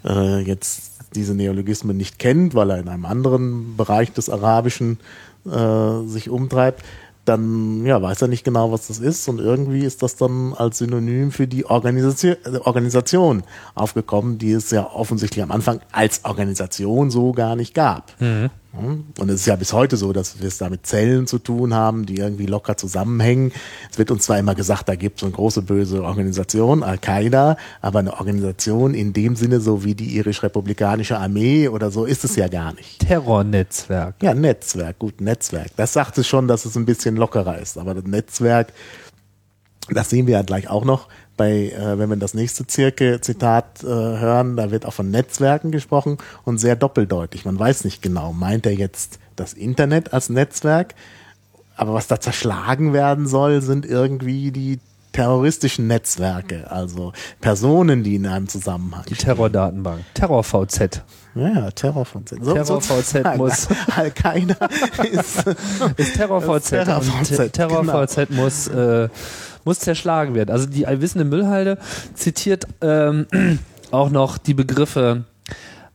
äh, jetzt diese Neologismen nicht kennt, weil er in einem anderen Bereich des Arabischen äh, sich umtreibt dann ja, weiß er nicht genau, was das ist und irgendwie ist das dann als Synonym für die Organisation, Organisation aufgekommen, die es ja offensichtlich am Anfang als Organisation so gar nicht gab. Mhm. Und es ist ja bis heute so, dass wir es da mit Zellen zu tun haben, die irgendwie locker zusammenhängen. Es wird uns zwar immer gesagt, da gibt es eine große böse Organisation, Al-Qaida, aber eine Organisation in dem Sinne, so wie die irisch-republikanische Armee oder so, ist es ja gar nicht. Terrornetzwerk. Ja, Netzwerk, gut, Netzwerk. Das sagt es schon, dass es ein bisschen lockerer ist. Aber das Netzwerk, das sehen wir ja gleich auch noch, bei, äh, wenn wir das nächste Zirke-Zitat äh, hören, da wird auch von Netzwerken gesprochen und sehr doppeldeutig. Man weiß nicht genau, meint er jetzt das Internet als Netzwerk? Aber was da zerschlagen werden soll, sind irgendwie die terroristischen Netzwerke, also Personen, die in einem Zusammenhang. Die Terrordatenbank. Terror-VZ. Ja, Terror-VZ. So, Terror-VZ muss. Al-Qaida ist, ist Terror-VZ. Terror-VZ, Terror-VZ genau. muss äh, muss zerschlagen werden. Also die allwissende Müllhalde zitiert ähm, auch noch die Begriffe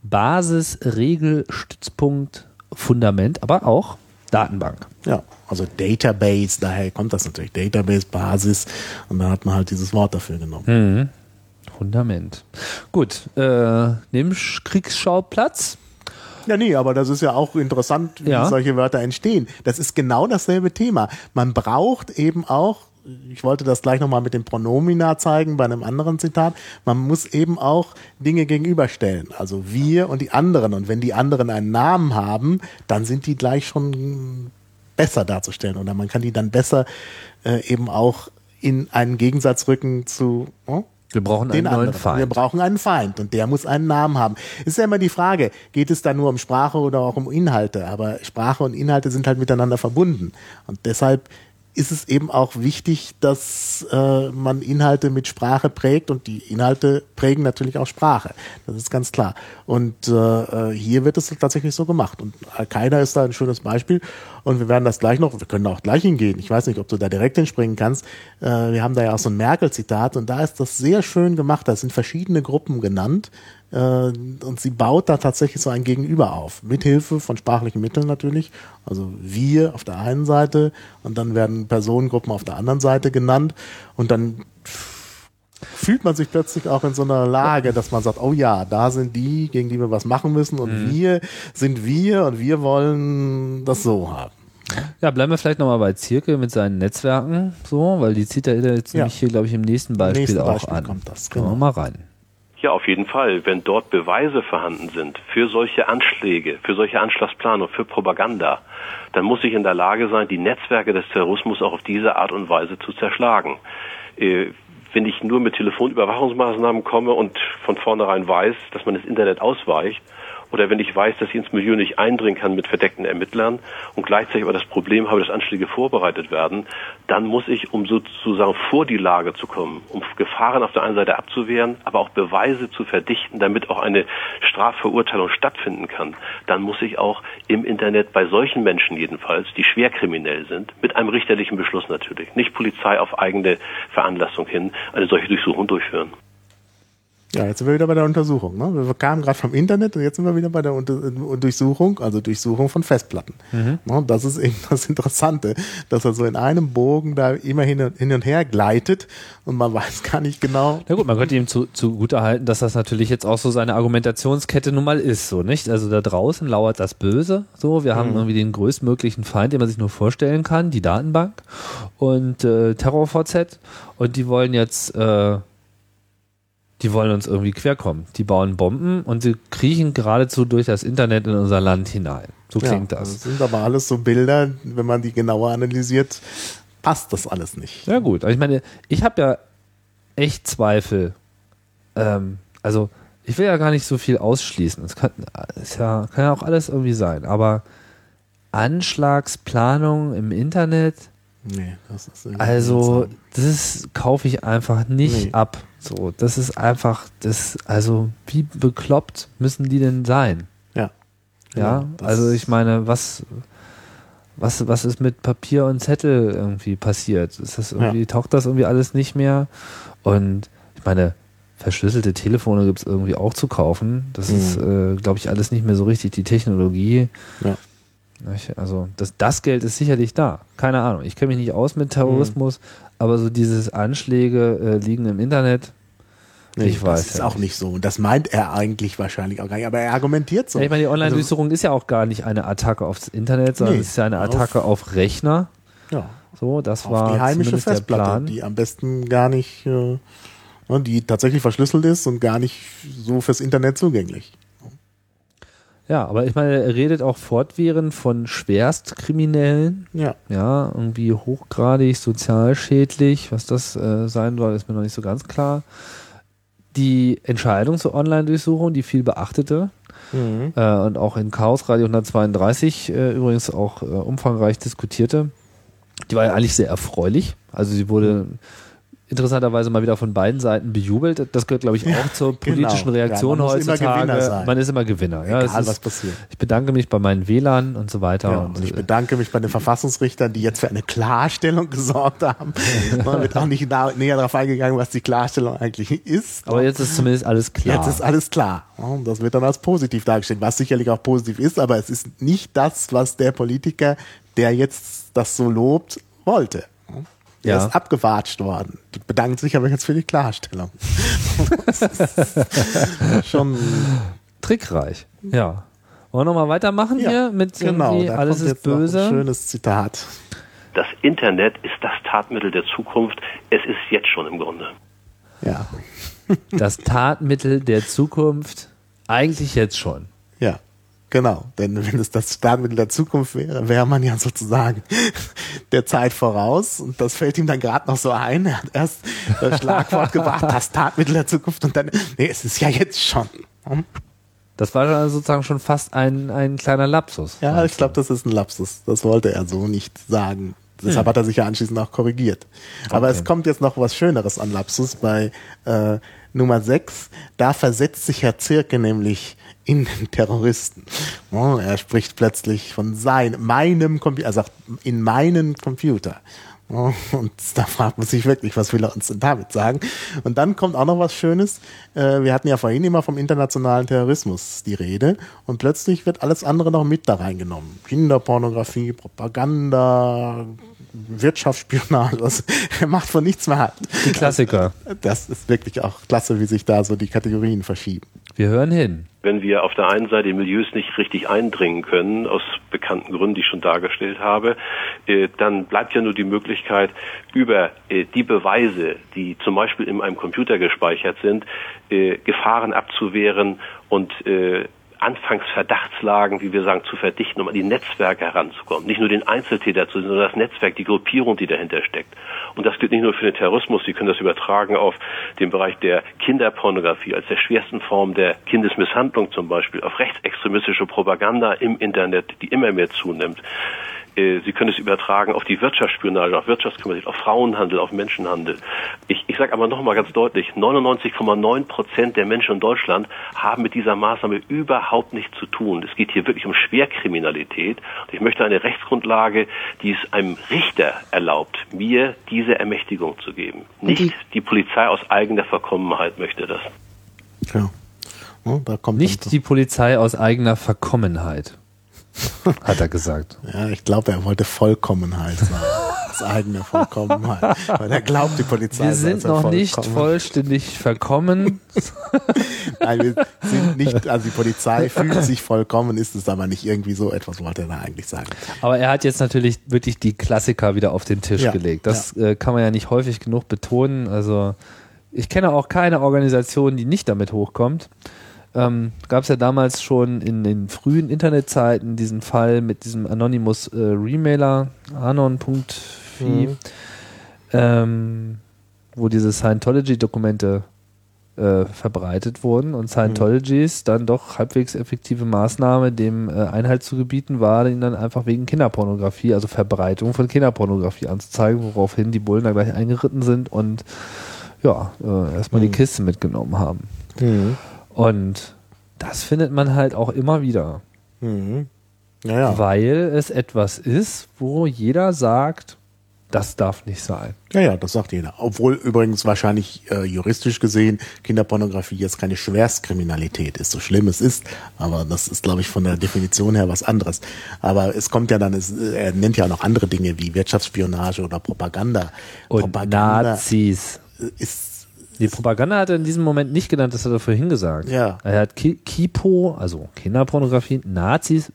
Basis, Regel, Stützpunkt, Fundament, aber auch Datenbank. Ja, also Database, daher kommt das natürlich. Database, Basis und dann hat man halt dieses Wort dafür genommen. Mhm. Fundament. Gut, äh, Kriegsschauplatz. Ja, nee, aber das ist ja auch interessant, wie ja. solche Wörter entstehen. Das ist genau dasselbe Thema. Man braucht eben auch ich wollte das gleich nochmal mit dem Pronomina zeigen bei einem anderen Zitat. Man muss eben auch Dinge gegenüberstellen. Also wir und die anderen. Und wenn die anderen einen Namen haben, dann sind die gleich schon besser darzustellen. Oder man kann die dann besser äh, eben auch in einen Gegensatz rücken zu oh, wir brauchen einen neuen Feind. Wir brauchen einen Feind und der muss einen Namen haben. Ist ja immer die Frage, geht es da nur um Sprache oder auch um Inhalte? Aber Sprache und Inhalte sind halt miteinander verbunden. Und deshalb ist es eben auch wichtig, dass äh, man Inhalte mit Sprache prägt und die Inhalte prägen natürlich auch Sprache. Das ist ganz klar. Und äh, hier wird es tatsächlich so gemacht. Und Al-Qaida ist da ein schönes Beispiel. Und wir werden das gleich noch, wir können auch gleich hingehen. Ich weiß nicht, ob du da direkt hinspringen kannst. Äh, wir haben da ja auch so ein Merkel-Zitat und da ist das sehr schön gemacht. Da sind verschiedene Gruppen genannt äh, und sie baut da tatsächlich so ein Gegenüber auf, mithilfe von sprachlichen Mitteln natürlich. Also wir auf der einen Seite und dann werden Personengruppen auf der anderen Seite genannt und dann fühlt man sich plötzlich auch in so einer Lage, dass man sagt, oh ja, da sind die, gegen die wir was machen müssen und mhm. wir sind wir und wir wollen das so haben. Ja, bleiben wir vielleicht nochmal bei Zirkel mit seinen Netzwerken, so, weil die zieht er jetzt ja. nämlich hier, glaube ich, im nächsten Beispiel nächsten auch Beispiel an. Kommt das, genau. Gehen wir mal rein. Ja, auf jeden Fall. Wenn dort Beweise vorhanden sind für solche Anschläge, für solche Anschlagsplanung, für Propaganda, dann muss ich in der Lage sein, die Netzwerke des Terrorismus auch auf diese Art und Weise zu zerschlagen. Äh, wenn ich nur mit Telefonüberwachungsmaßnahmen komme und von vornherein weiß, dass man das Internet ausweicht, oder wenn ich weiß, dass ich ins Milieu nicht eindringen kann mit verdeckten Ermittlern und gleichzeitig aber das Problem habe, dass Anschläge vorbereitet werden, dann muss ich, um sozusagen vor die Lage zu kommen, um Gefahren auf der einen Seite abzuwehren, aber auch Beweise zu verdichten, damit auch eine Strafverurteilung stattfinden kann, dann muss ich auch im Internet bei solchen Menschen jedenfalls, die schwer kriminell sind, mit einem richterlichen Beschluss natürlich, nicht Polizei auf eigene Veranlassung hin, eine solche Durchsuchung durchführen. Ja, jetzt sind wir wieder bei der Untersuchung. Ne? Wir kamen gerade vom Internet und jetzt sind wir wieder bei der Unter Durchsuchung, also Durchsuchung von Festplatten. Mhm. Ne? Das ist eben das Interessante, dass er so in einem Bogen da immer hin und, hin und her gleitet und man weiß gar nicht genau. Na gut, man könnte ihm zu, zugute halten, dass das natürlich jetzt auch so seine Argumentationskette nun mal ist, so nicht? Also da draußen lauert das Böse, so. Wir haben mhm. irgendwie den größtmöglichen Feind, den man sich nur vorstellen kann, die Datenbank und äh, TerrorVZ und die wollen jetzt äh, die wollen uns irgendwie querkommen. Die bauen Bomben und sie kriechen geradezu durch das Internet in unser Land hinein. So klingt ja, das. Das sind aber alles so Bilder, wenn man die genauer analysiert, passt das alles nicht. Ja gut, aber ich meine, ich habe ja echt Zweifel. Ähm, also ich will ja gar nicht so viel ausschließen. Es kann, ja, kann ja auch alles irgendwie sein, aber Anschlagsplanung im Internet, Nee, das ist also das kaufe ich einfach nicht Nee. ab. So, das ist einfach, das, also wie bekloppt müssen die denn sein? Ja. Ja, also ich meine, was, was, was ist mit Papier und Zettel irgendwie passiert? Ist das irgendwie, taucht das irgendwie alles nicht mehr? Und ich meine, verschlüsselte Telefone gibt es irgendwie auch zu kaufen. Das Mhm. ist, äh, glaube ich, alles nicht mehr so richtig die Technologie. Ja. Also das, das Geld ist sicherlich da. Keine Ahnung. Ich kenne mich nicht aus mit Terrorismus, Mhm. Aber so dieses Anschläge äh, liegen im Internet. Nee, ich weiß Das ist ja auch nicht so. Und das meint er eigentlich wahrscheinlich auch gar nicht. Aber er argumentiert so. Ja, ich meine, die Also, Online-Durchsuchung ist ja auch gar nicht eine Attacke aufs Internet, sondern Nee, es ist ja eine auf- Attacke auf Rechner. ja, So, das auf war die heimische Festplatte, die am besten gar nicht, äh, ne, die tatsächlich verschlüsselt ist und gar nicht so fürs Internet zugänglich. Ja, aber ich meine, er redet auch fortwährend von Schwerstkriminellen. Ja. Ja, irgendwie hochgradig sozial schädlich. Was das äh, sein soll, ist mir noch nicht so ganz klar. Die Entscheidung zur Online-Durchsuchung, die viel beachtete Mhm. äh, und auch in Chaos Radio 132 äh, übrigens auch äh, umfangreich diskutierte, die war ja eigentlich sehr erfreulich. Also sie wurde interessanterweise mal wieder von beiden Seiten bejubelt. Das gehört, glaube ich, auch zur politischen genau. Ja, Reaktion man muss immer heutzutage. Gewinner sein. man ist immer Gewinner. Ja, Egal, es was ist, passiert. ich bedanke mich bei meinen WLAN und so weiter. Ja, und, und ich äh, bedanke mich bei den Verfassungsrichtern, die jetzt für eine Klarstellung gesorgt haben. Man wird auch nicht näher darauf eingegangen, was die Klarstellung eigentlich ist. aber jetzt ist zumindest alles klar. Jetzt ist alles klar. Ja, Und das wird dann als positiv dargestellt, was sicherlich auch positiv ist, aber es ist nicht das, was der Politiker, der jetzt das so lobt, wollte. Der Ja. ist abgewatscht worden. Bedankt sich aber jetzt für die Klarstellung. Das ist Schon, trickreich. Ja. Wollen wir nochmal weitermachen ja, hier mit genau, alles kommt ist jetzt noch ein böse? schönes Zitat. Das Internet ist das Tatmittel der Zukunft. Es ist jetzt schon im Grunde. Ja, Das Tatmittel der Zukunft eigentlich jetzt schon. ja. Genau, denn wenn es das Startmittel der Zukunft wäre, wäre man ja sozusagen der Zeit voraus und das fällt ihm dann gerade noch so ein. Er hat erst das Schlagwort gebracht, das Startmittel der Zukunft und dann, nee, es ist ja jetzt schon. Hm? Das war dann sozusagen schon fast ein, ein kleiner Lapsus. Ja, ich glaube, das ist ein Lapsus. Das wollte er so nicht sagen. Deshalb hat er sich ja anschließend auch korrigiert. Aber Okay. es kommt jetzt noch was Schöneres an Lapsus bei äh, Nummer 6. Da versetzt sich Herr Zirke nämlich in den Terroristen. Oh, er spricht plötzlich von sein, meinem Computer, er sagt in meinen Computer. Oh, Und da fragt man sich wirklich, was will er uns denn damit sagen? Und dann kommt auch noch was Schönes. Äh, Wir hatten ja vorhin immer vom internationalen Terrorismus die Rede und plötzlich wird alles andere noch mit da reingenommen. Kinderpornografie, Propaganda, Wirtschaftsspionage. Also, er macht von nichts mehr halt. Die Klassiker. Das ist wirklich auch klasse, wie sich da so die Kategorien verschieben. Wir hören hin. Wenn wir auf der einen Seite in Milieus nicht richtig eindringen können, aus bekannten Gründen, die ich schon dargestellt habe, äh, dann bleibt ja nur die Möglichkeit, über äh, die Beweise, die zum Beispiel in einem Computer gespeichert sind, äh, Gefahren abzuwehren und äh, anfangs Verdachtslagen, wie wir sagen, zu verdichten, um an die Netzwerke heranzukommen. Nicht nur den Einzeltäter zu sehen, sondern das Netzwerk, die Gruppierung, die dahinter steckt. Und das gilt nicht nur für den Terrorismus, Sie können das übertragen auf den Bereich der Kinderpornografie als der schwersten Form der Kindesmisshandlung zum Beispiel, auf rechtsextremistische Propaganda im Internet, die immer mehr zunimmt. Äh, Sie können es übertragen auf die Wirtschaftsspionage, auf Wirtschaftskriminalität, auf Frauenhandel, auf Menschenhandel. Ich, ich sage aber nochmal ganz deutlich, 99,9 Prozent der Menschen in Deutschland haben mit dieser Maßnahme überhaupt nichts zu tun. Es geht hier wirklich um Schwerkriminalität. Und ich möchte eine Rechtsgrundlage, die es einem Richter erlaubt, mir diese Ermächtigung zu geben. Nicht die- die Polizei aus eigener Verkommenheit möchte das. Ja. Da kommt Nicht die Polizei aus eigener Verkommenheit, hat er gesagt. ja, ich glaube, er wollte Vollkommenheit sagen. Das eigene Vollkommenheit. Weil er glaubt, die Polizei Wir sind noch nicht vollständig verkommen. Nein, wir sind nicht, also die Polizei fühlt sich vollkommen, ist es aber nicht irgendwie so etwas, wollte er da eigentlich sagen. Aber er hat jetzt natürlich wirklich die Klassiker wieder auf den Tisch Ja, gelegt. Das äh, kann man ja nicht häufig genug betonen. Also ich kenne auch keine Organisation, die nicht damit hochkommt. Ähm, Gab es ja damals schon in den frühen Internetzeiten diesen Fall mit diesem Anonymous äh, Remailer, anon.fi, Mhm. ähm, wo diese Scientology-Dokumente äh, verbreitet wurden und Scientologys dann doch halbwegs effektive Maßnahme, dem äh, Einhalt zu gebieten war, ihn dann einfach wegen Kinderpornografie, also Verbreitung von Kinderpornografie anzuzeigen, woraufhin die Bullen da gleich eingeritten sind und ja, äh, erstmal die Mhm. Kiste mitgenommen haben. Und das findet man halt auch immer wieder, Mhm. Ja, ja. weil es etwas ist, wo jeder sagt, das darf nicht sein. Ja, ja, das sagt jeder. Obwohl übrigens wahrscheinlich äh, juristisch gesehen Kinderpornografie jetzt keine Schwerstkriminalität ist, so schlimm es ist. Aber das ist, glaube ich, von der Definition her was anderes. Aber es kommt ja dann, es, er nennt ja auch noch andere Dinge wie Wirtschaftsspionage oder Propaganda. Und Propaganda Nazis. ist Die Propaganda hat er in diesem Moment nicht genannt, das hat er vorhin gesagt. Ja. Er hat Ki Kipo, also Kinderpornografie, Nazis,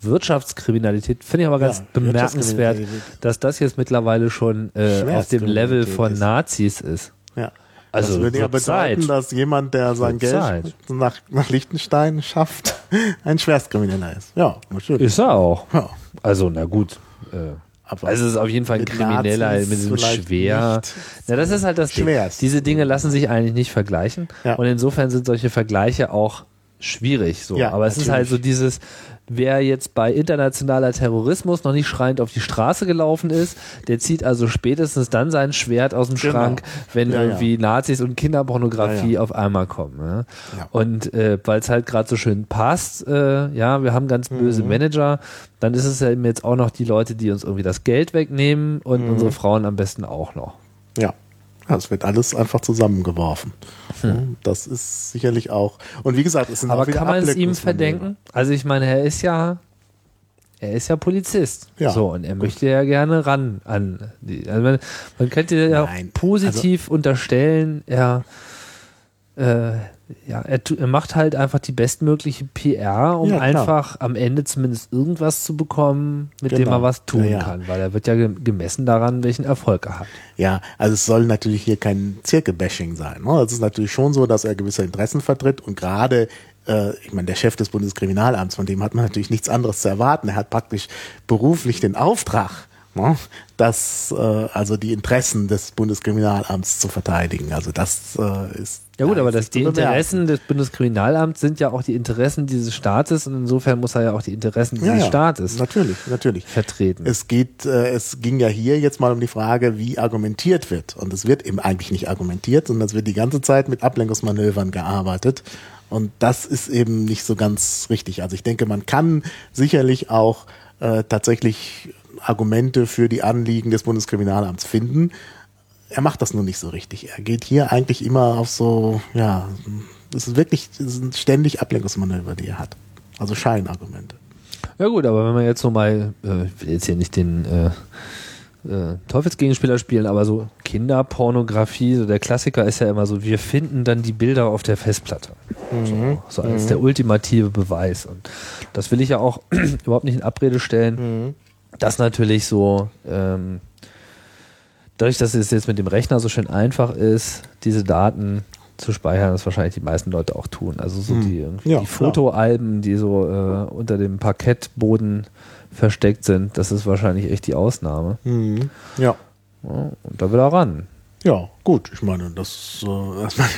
Wirtschaftskriminalität, finde ich aber ganz Ja, bemerkenswert, dass das jetzt mittlerweile schon äh, auf dem Level von ist. Nazis ist. Ja. Also das würde ja bedeuten, Zeit. dass jemand, der sein Geld Zeit. nach, nach Liechtenstein schafft, ein Schwerstkrimineller ist. Ja, natürlich. Ist er auch. Ja. Also, na gut. Äh, Aber also es ist auf jeden Fall ein Krimineller mit diesem schwer. Na, das ist halt das Ding. schwerst. Diese Dinge lassen sich eigentlich nicht vergleichen. Ja. Und insofern sind solche Vergleiche auch schwierig. So. Ja, Aber es ist halt so natürlich. dieses, wer jetzt bei internationaler Terrorismus noch nicht schreiend auf die Straße gelaufen ist, der zieht also spätestens dann sein Schwert aus dem Genau. Schrank, wenn Ja, ja. irgendwie Nazis und Kinderpornografie Ja, ja. auf einmal kommen. Ja? Ja. Und äh, weil es halt gerade so schön passt, äh, ja, wir haben ganz böse Mhm. Manager, dann ist es ja eben jetzt auch noch die Leute, die uns irgendwie das Geld wegnehmen und Mhm. unsere Frauen am besten auch noch. Ja. Das wird alles einfach zusammengeworfen. Das ist sicherlich auch. Und wie gesagt, es sind Aber auch wieder kann man es ihm verdenken? Also ich meine, er ist ja, er ist ja Polizist. Ja, so, und er möchte ja gerne ran an die. Also man, man könnte ja auch Nein, positiv unterstellen, er, äh, ja, er, er macht halt einfach die bestmögliche PR, um Ja, einfach am Ende zumindest irgendwas zu bekommen, mit dem Genau. er was tun Ja, kann, weil er wird ja ge- gemessen daran, welchen Erfolg er hat. Ja, also es soll natürlich hier kein Zirkelbashing sein. Ne? Es ist natürlich schon so, dass er gewisse Interessen vertritt und gerade äh, ich meine, der Chef des Bundeskriminalamts, von dem hat man natürlich nichts anderes zu erwarten. Er hat praktisch beruflich den Auftrag, ne, das, äh, also die Interessen des Bundeskriminalamts zu verteidigen. Also das äh, ist Ja gut, aber das, die. Interessen des Bundeskriminalamts sind ja auch die Interessen dieses Staates und insofern muss er ja auch die Interessen dieses ja, ja, Staates Natürlich, natürlich. vertreten. Es geht, äh, es ging ja hier jetzt mal um die Frage, wie argumentiert wird. Und es wird eben eigentlich nicht argumentiert, sondern es wird die ganze Zeit mit Ablenkungsmanövern gearbeitet. Und das ist eben nicht so ganz richtig. Also ich denke, man kann sicherlich auch äh, tatsächlich Argumente für die Anliegen des Bundeskriminalamts finden. Er macht das nur nicht so richtig. Er geht hier eigentlich immer auf so, ja, es ist wirklich, es sind ständig Ablenkungsmanöver, die er hat. Also Scheinargumente. Ja gut, aber wenn man jetzt so mal, äh, ich will jetzt hier nicht den äh, äh, Teufelsgegenspieler spielen, aber so Kinderpornografie, so der Klassiker ist ja immer so, wir finden dann die Bilder auf der Festplatte. So, so als der ultimative Beweis. Und das will ich ja auch überhaupt nicht in Abrede stellen, dass natürlich so, ähm, dadurch, dass es jetzt mit dem Rechner so schön einfach ist, diese Daten zu speichern, das wahrscheinlich die meisten Leute auch tun. Also so die, irgendwie Ja, die. Fotoalben, die so äh, unter dem Parkettboden versteckt sind, das ist wahrscheinlich echt die Ausnahme. Mhm. Ja. Ja, und da will er ran. Ja, gut. Ich meine, das, äh, das man,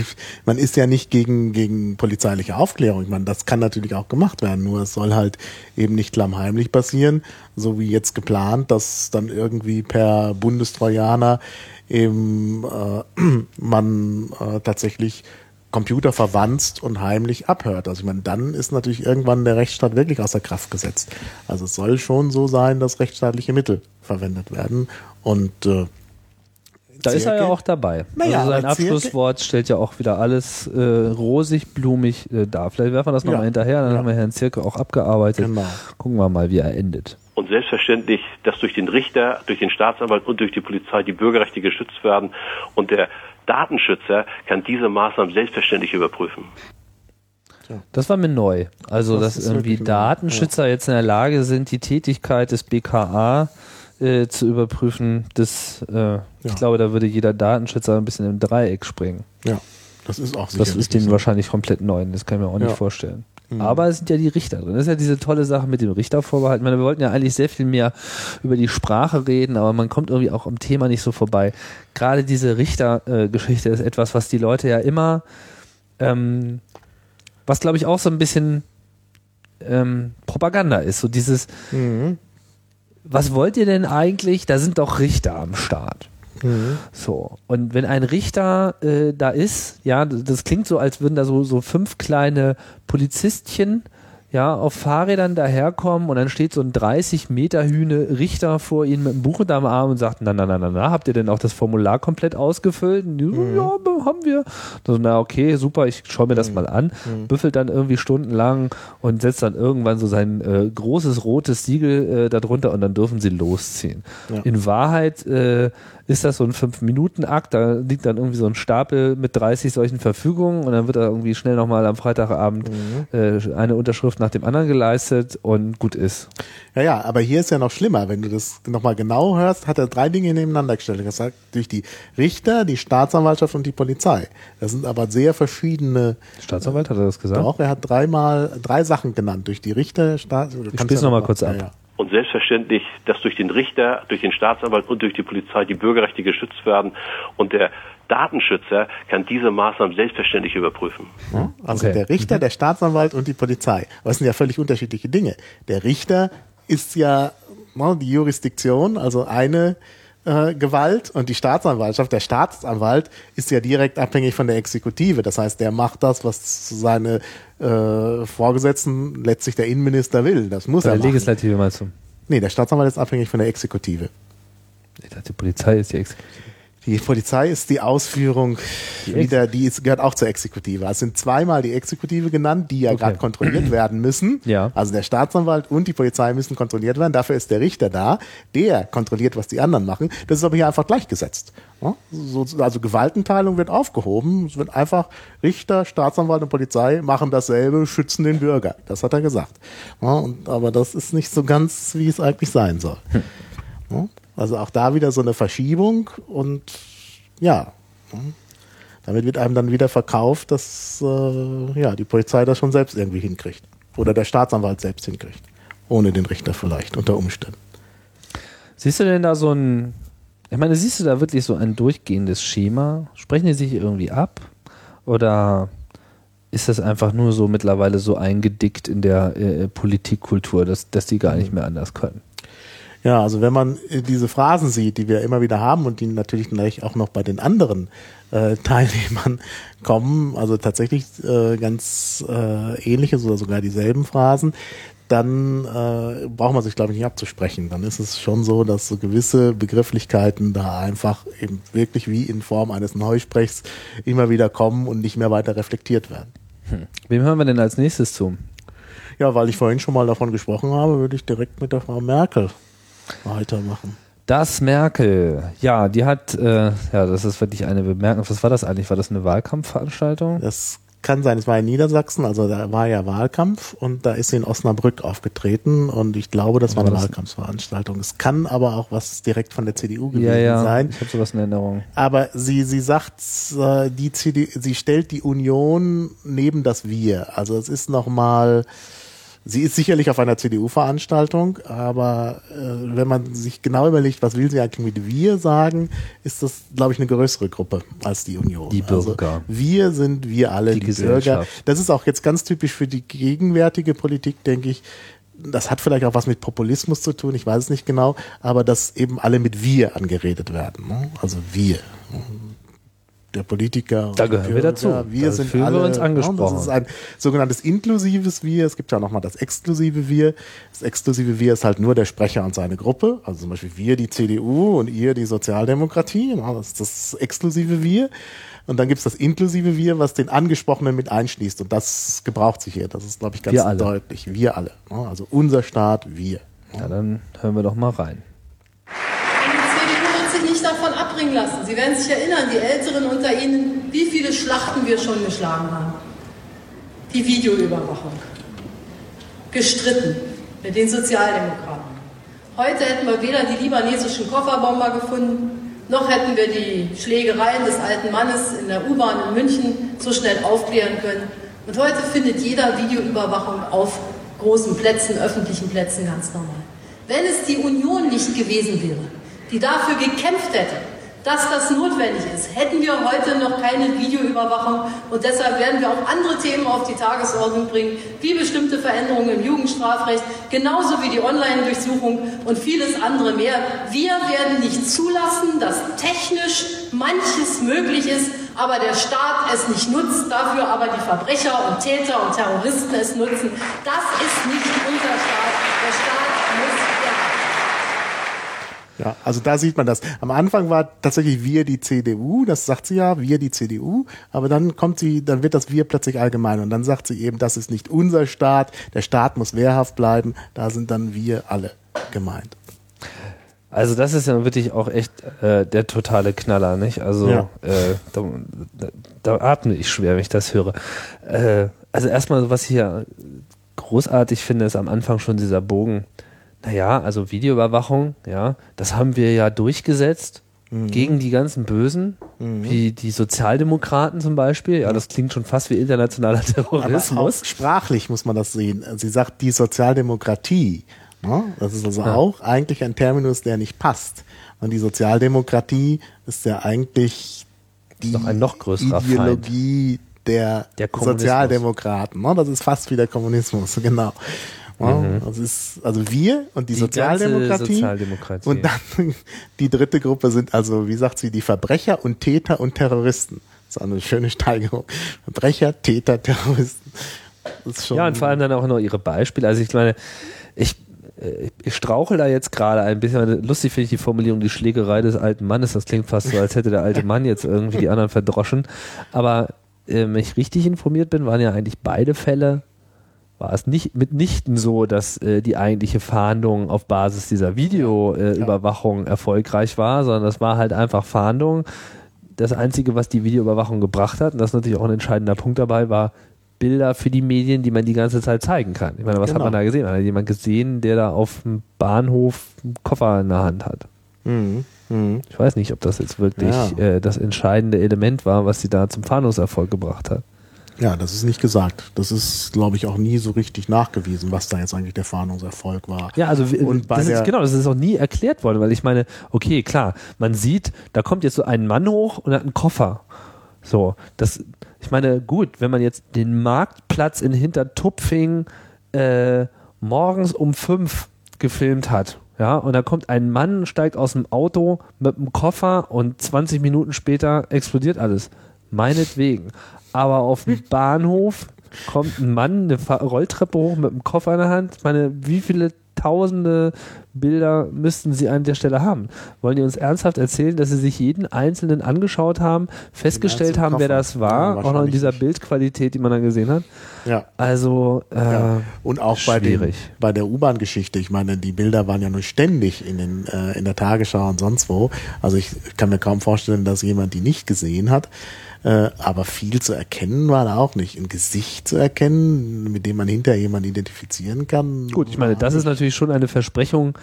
man ist ja nicht gegen, gegen polizeiliche Aufklärung. Ich meine, das kann natürlich auch gemacht werden. Nur es soll halt eben nicht klammheimlich passieren, so wie jetzt geplant, dass dann irgendwie per Bundestrojaner eben äh, man äh, tatsächlich Computer verwanzt und heimlich abhört. Also ich meine, dann ist natürlich irgendwann der Rechtsstaat wirklich außer Kraft gesetzt. Also es soll schon so sein, dass rechtsstaatliche Mittel verwendet werden. Und äh, Da ist er ja auch dabei. Naja, also sein Abschlusswort stellt ja auch wieder alles äh, rosig, blumig äh, dar. Vielleicht werfen wir das nochmal Ja. hinterher, dann Ja. haben wir Herrn Zirke auch abgearbeitet. Genau. Gucken wir mal, wie er endet. Und selbstverständlich, dass durch den Richter, durch den Staatsanwalt und durch die Polizei die Bürgerrechte geschützt werden. Und der Datenschützer kann diese Maßnahmen selbstverständlich überprüfen. Das war mir neu. Also, Das dass irgendwie Datenschützer jetzt in der Lage sind, die Tätigkeit des BKA äh, zu überprüfen, das, äh, ich glaube, da würde jeder Datenschützer ein bisschen im Dreieck springen. Ja, das ist auch Das sicherlich ist denen so. wahrscheinlich komplett neu. Das kann ich mir auch nicht Ja. vorstellen. Aber es sind ja die Richter drin. Das ist ja diese tolle Sache mit dem Richtervorbehalt. Ich meine, wir wollten ja eigentlich sehr viel mehr über die Sprache reden, aber man kommt irgendwie auch am Thema nicht so vorbei. Gerade diese Richtergeschichte ist etwas, was die Leute ja immer ähm, was glaube ich auch so ein bisschen ähm, Propaganda ist. So dieses, Mhm. Was wollt ihr denn eigentlich? Da sind doch Richter am Start. Mhm. So. Und wenn ein Richter äh, da ist, ja, das klingt so, als würden da so, so fünf kleine Polizistchen ja, auf Fahrrädern daherkommen und dann steht so ein 30 Meter Hühne Richter vor ihnen mit einem Buch unter dem Arm und sagt, na, na, na, na, na, habt ihr denn auch das Formular komplett ausgefüllt? Die so, ja, haben wir. So, na, okay, super, ich schaue mir das mal an, büffelt dann irgendwie stundenlang und setzt dann irgendwann so sein äh, großes rotes Siegel äh, darunter und dann dürfen sie losziehen. Ja. In Wahrheit äh, ist das so ein Fünf-Minuten-Akt, da liegt dann irgendwie so ein Stapel mit 30 solchen Verfügungen und dann wird da irgendwie schnell nochmal am Freitagabend äh, eine Unterschrift nach dem anderen geleistet und gut ist. Ja, ja, aber hier ist ja noch schlimmer. Wenn du das nochmal genau hörst, hat er drei Dinge nebeneinander gestellt. Er hat gesagt, durch die Richter, die Staatsanwaltschaft und die Polizei. Das sind aber sehr verschiedene. Staatsanwalt hat er das gesagt? Auch er hat dreimal drei Sachen genannt. Durch die Richter, Staat. Ich spiel's noch mal kurz ab. Ja, ja. Und selbstverständlich, dass durch den Richter, durch den Staatsanwalt und durch die Polizei die Bürgerrechte geschützt werden. Und der Datenschützer kann diese Maßnahmen selbstverständlich überprüfen. Ja, Also Okay. der Richter, der Staatsanwalt und die Polizei. Das sind ja völlig unterschiedliche Dinge. Der Richter ist ja ne, die Jurisdiktion, also eine äh, Gewalt und die Staatsanwaltschaft, der Staatsanwalt ist ja direkt abhängig von der Exekutive. Das heißt, der macht das, was seine äh, Vorgesetzten, letztlich der Innenminister will. Das muss Bei er der machen. Legislative meinst du? Nee, der Staatsanwalt ist abhängig von der Exekutive. Ich dachte, die Polizei ist die Exekutive. Die Polizei ist die Ausführung Die wieder, die ist, gehört auch zur Exekutive. Es sind zweimal die Exekutive genannt, die ja Okay. gerade kontrolliert werden müssen. Ja. Also der Staatsanwalt und die Polizei müssen kontrolliert werden. Dafür ist der Richter da. Der kontrolliert, was die anderen machen. Das ist aber hier einfach gleichgesetzt. Also Gewaltenteilung wird aufgehoben. Es wird einfach Richter, Staatsanwalt und Polizei machen dasselbe, schützen den Bürger. Das hat er gesagt. Aber das ist nicht so ganz, wie es eigentlich sein soll. Also auch da wieder so eine Verschiebung und ja, ja. damit wird einem dann wieder verkauft, dass äh, ja, die Polizei das schon selbst irgendwie hinkriegt. Oder der Staatsanwalt selbst hinkriegt. Ohne den Richter vielleicht, unter Umständen. Siehst du denn da so ein, ich meine, siehst du da wirklich so ein durchgehendes Schema? Sprechen die sich irgendwie ab? Oder ist das einfach nur so mittlerweile so eingedickt in der äh, Politikkultur, dass, dass die gar nicht mehr anders können? Ja, also wenn man äh, diese Phrasen sieht, die wir immer wieder haben und die natürlich gleich auch noch bei den anderen äh, Teilnehmern kommen, also tatsächlich äh, ganz äh, ähnliche oder sogar dieselben Phrasen, dann äh, braucht man sich, glaube ich, nicht abzusprechen. Dann ist es schon so, dass so gewisse Begrifflichkeiten da einfach eben wirklich wie in Form eines Neusprechs immer wieder kommen und nicht mehr weiter reflektiert werden. Wem hören wir denn als nächstes zu? Ja, weil ich vorhin schon mal davon gesprochen habe, würde ich direkt mit der Frau Merkel weitermachen. Das Merkel, ja, die hat, äh, ja, das ist wirklich eine Bemerkung. Was war das eigentlich? War das eine Wahlkampfveranstaltung? Das kann sein, es war in Niedersachsen, also da war ja Wahlkampf und da ist sie in Osnabrück aufgetreten und ich glaube, das war eine Wahlkampfveranstaltung. Es kann aber auch was direkt von der CDU gewesen Ja, ja, sein. ich habe sowas in Erinnerung. Aber sie, sie sagt, äh, die CD, sie stellt die Union neben das Wir. Also es ist nochmal, sie ist sicherlich auf einer CDU-Veranstaltung, aber äh, wenn man sich genau überlegt, was will sie eigentlich mit Wir sagen, ist das, glaube ich, eine größere Gruppe als die Union. Die Bürger. Also wir sind wir alle, Die die. Bürger. Das ist auch jetzt ganz typisch für die gegenwärtige Politik, denke ich. Das hat vielleicht auch was mit Populismus zu tun, ich weiß es nicht genau, aber dass eben alle mit wir angeredet werden. Ne? Also wir. Der Politiker. und Da gehören wir dazu. Wir Da sind fühlen wir alle, uns ne? angesprochen. Das ist ein sogenanntes inklusives Wir. Es gibt ja nochmal das exklusive Wir. Das exklusive Wir ist halt nur der Sprecher und seine Gruppe. Also zum Beispiel wir die CDU und ihr die Sozialdemokratie. Ja, Das ist das exklusive Wir. Und dann gibt's das inklusive Wir, was den Angesprochenen mit einschließt. Und das gebraucht sich hier. Das ist, glaube ich, ganz Wir deutlich. Wir alle. ne? Also unser Staat, wir. Ja, dann hören wir doch mal rein. Und die CDU wird sich nicht davon abbringen lassen. Sie werden sich erinnern, die Älteren unter Ihnen, wie viele Schlachten wir schon geschlagen haben. Die Videoüberwachung. Gestritten mit den Sozialdemokraten. Heute hätten wir weder die libanesischen Kofferbomber gefunden, noch hätten wir die Schlägereien des alten Mannes in der U-Bahn in München so schnell aufklären können. Und heute findet jeder Videoüberwachung auf großen Plätzen, öffentlichen Plätzen ganz normal. Wenn es die Union nicht gewesen wäre, die dafür gekämpft hätte, dass das notwendig ist, hätten wir heute noch keine Videoüberwachung und deshalb werden wir auch andere Themen auf die Tagesordnung bringen, wie bestimmte Veränderungen im Jugendstrafrecht, genauso wie die Online-Durchsuchung und vieles andere mehr. Wir werden nicht zulassen, dass technisch manches möglich ist, aber der Staat es nicht nutzt, dafür aber die Verbrecher und Täter und Terroristen es nutzen. Das ist nicht unser Staat. Der Staat muss ja, also da sieht man das. Am Anfang war tatsächlich wir die CDU, das sagt sie ja, wir die CDU, aber dann kommt sie, dann wird das wir plötzlich allgemein und dann sagt sie eben, das ist nicht unser Staat, der Staat muss wehrhaft bleiben, da sind dann wir alle gemeint. Also das ist ja wirklich auch echt äh, der totale Knaller, nicht? Also ja. äh, da, da, atme ich schwer, wenn ich das höre. Äh, also erstmal, was ich ja großartig finde, ist am Anfang schon dieser Bogen. Naja, also Videoüberwachung, ja, das haben wir ja durchgesetzt mhm. gegen die ganzen Bösen, mhm. wie die Sozialdemokraten zum Beispiel. Ja, das klingt schon fast wie internationaler Terrorismus. Sprachlich muss man das sehen. Sie sagt die Sozialdemokratie Ne? Das ist also ja. auch eigentlich ein Terminus, der nicht passt. Und die Sozialdemokratie ist ja eigentlich die noch ein noch größerer Ideologie Feind. der, der Sozialdemokraten. Ne? Das ist fast wie der Kommunismus, genau. Mhm. Das ist also wir und die, die Sozialdemokratie, Sozialdemokratie. Und dann die dritte Gruppe sind also, wie sagt sie, die Verbrecher und Täter und Terroristen. Das ist eine schöne Steigerung. Verbrecher, Täter, Terroristen. ja, und vor allem dann auch noch ihre Beispiele. Also ich meine, ich äh, ich strauchel da jetzt gerade ein bisschen. Lustig finde ich die Formulierung, die Schlägerei des alten Mannes. Das klingt fast so, als hätte der alte Mann jetzt irgendwie die anderen verdroschen. Aber äh, wenn ich richtig informiert bin, waren ja eigentlich beide Fälle, war es nicht mitnichten so, dass äh, die eigentliche Fahndung auf Basis dieser Videoüberwachung äh, erfolgreich war, sondern das war halt einfach Fahndung. Das Einzige, was die Videoüberwachung gebracht hat, und das ist natürlich auch ein entscheidender Punkt dabei, war Bilder für die Medien, die man die ganze Zeit zeigen kann. Ich meine, was genau. hat man da gesehen? Hat jemand gesehen, der da auf dem Bahnhof einen Koffer in der Hand hat? Mhm. Mhm. Ich weiß nicht, ob das jetzt wirklich ja. äh, das entscheidende Element war, was sie da zum Fahndungserfolg gebracht hat. Ja, das ist nicht gesagt. Das ist, glaube ich, auch nie so richtig nachgewiesen, was da jetzt eigentlich der Fahndungserfolg war. Ja, also und das ist, genau, das ist auch nie erklärt worden, weil ich meine, okay, klar, man sieht, da kommt jetzt so ein Mann hoch und hat einen Koffer. So, das, ich meine, gut, wenn man jetzt den Marktplatz in Hintertupfing äh, morgens um fünf gefilmt hat, ja, und da kommt ein Mann, steigt aus dem Auto mit einem Koffer und 20 Minuten später explodiert alles. Meinetwegen. Aber auf dem Bahnhof kommt ein Mann eine Rolltreppe hoch mit einem Koffer in der Hand. Ich meine, wie viele tausende Bilder müssten sie an der Stelle haben. Wollen die uns ernsthaft erzählen, dass sie sich jeden einzelnen angeschaut haben, festgestellt haben, wer das war, ja, auch noch in dieser Bildqualität, die man dann gesehen hat? Ja. Also äh, ja. und auch bei, den, bei der U-Bahn-Geschichte. Ich meine, die Bilder waren ja nur ständig in den äh, in der Tagesschau und sonst wo. Also ich kann mir kaum vorstellen, dass jemand die nicht gesehen hat. Äh, aber viel zu erkennen war da auch nicht. Ein Gesicht zu erkennen, mit dem man hinterher jemanden identifizieren kann. Gut, ich meine, das ist natürlich schon eine Versprechung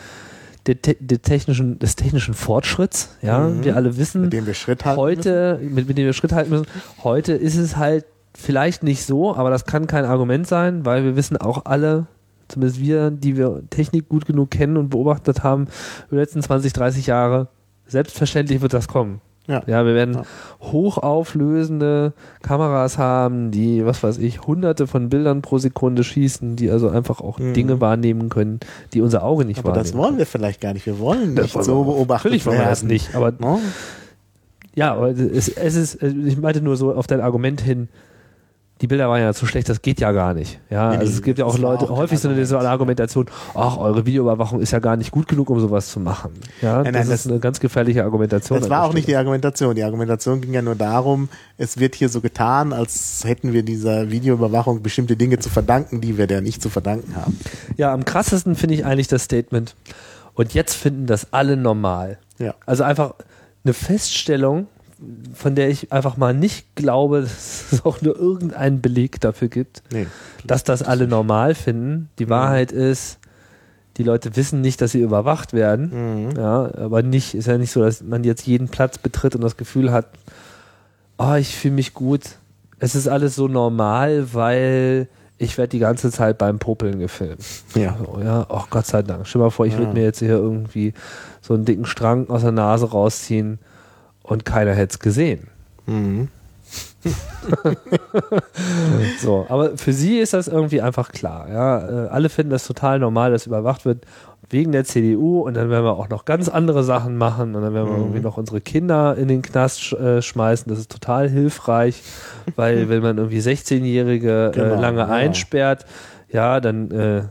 der, der technischen, des technischen Fortschritts. Ja, mhm. wir alle wissen, mit dem wir Schritt halten heute, müssen. Mit, mit dem wir Schritt halten müssen. Heute ist es halt vielleicht nicht so, aber das kann kein Argument sein, weil wir wissen auch alle, zumindest wir, die wir Technik gut genug kennen und beobachtet haben, über die letzten 20, 30 Jahre, selbstverständlich wird das kommen. Ja. ja, wir werden ja. hochauflösende Kameras haben, die, was weiß ich, hunderte von Bildern pro Sekunde schießen, die also einfach auch mhm. Dinge wahrnehmen können, die unser Auge nicht aber wahrnimmt. Aber das wollen wir vielleicht gar nicht. Wir wollen nicht so beobachten. Natürlich wollen wir das nicht, aber no? ja, aber es, es ist, ich meinte nur so auf dein Argument hin, die Bilder waren ja zu schlecht, das geht ja gar nicht. Ja, nee, also es gibt ja auch Leute, auch häufig so eine, so eine Argumentation, ach, eure Videoüberwachung ist ja gar nicht gut genug, um sowas zu machen. Ja, nein, das nein, ist eine ganz gefährliche Argumentation. Das war auch nicht die Argumentation. Die Argumentation ging ja nur darum, es wird hier so getan, als hätten wir dieser Videoüberwachung bestimmte Dinge zu verdanken, die wir der nicht zu verdanken haben. Ja, am krassesten finde ich eigentlich das Statement. Und jetzt finden das alle normal. Ja. Also einfach eine Feststellung, von der ich einfach mal nicht glaube, dass es auch nur irgendeinen Beleg dafür gibt, nee, dass das alle normal finden. Die mhm. Wahrheit ist, die Leute wissen nicht, dass sie überwacht werden. Mhm. Ja, aber nicht, ist ja nicht so, dass man jetzt jeden Platz betritt und das Gefühl hat, oh, ich fühle mich gut. Es ist alles so normal, weil ich werde die ganze Zeit beim Popeln gefilmt. Ja. So, ja, oh Gott sei Dank. Stell dir mal vor, ich ja. würde mir jetzt hier irgendwie so einen dicken Strang aus der Nase rausziehen und keiner hätte es gesehen. so, aber für sie ist das irgendwie einfach klar. Ja? Äh, alle finden das total normal, dass überwacht wird wegen der CDU und dann werden wir auch noch ganz andere Sachen machen und dann werden wir irgendwie noch unsere Kinder in den Knast sch äh, schmeißen. Das ist total hilfreich, weil wenn man irgendwie 16-Jährige äh, Genau, lange ja. einsperrt, ja, dann äh,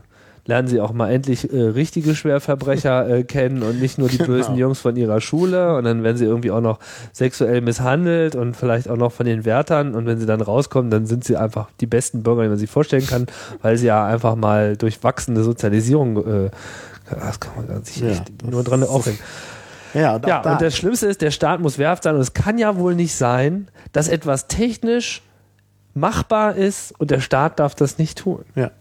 lernen sie auch mal endlich äh, richtige Schwerverbrecher äh, kennen und nicht nur die bösen Jungs von ihrer Schule. Und dann werden sie irgendwie auch noch sexuell misshandelt und vielleicht auch noch von den Wärtern. Und wenn sie dann rauskommen, dann sind sie einfach die besten Bürger, die man sich vorstellen kann, weil sie ja einfach mal durch wachsende Sozialisierung, äh, das kann man sich echt nur dran aufhängen. Ja, Ja, da, und das Schlimmste ist, der Staat muss wehrhaft sein und es kann ja wohl nicht sein, dass etwas technisch machbar ist und der Staat darf das nicht tun. ja.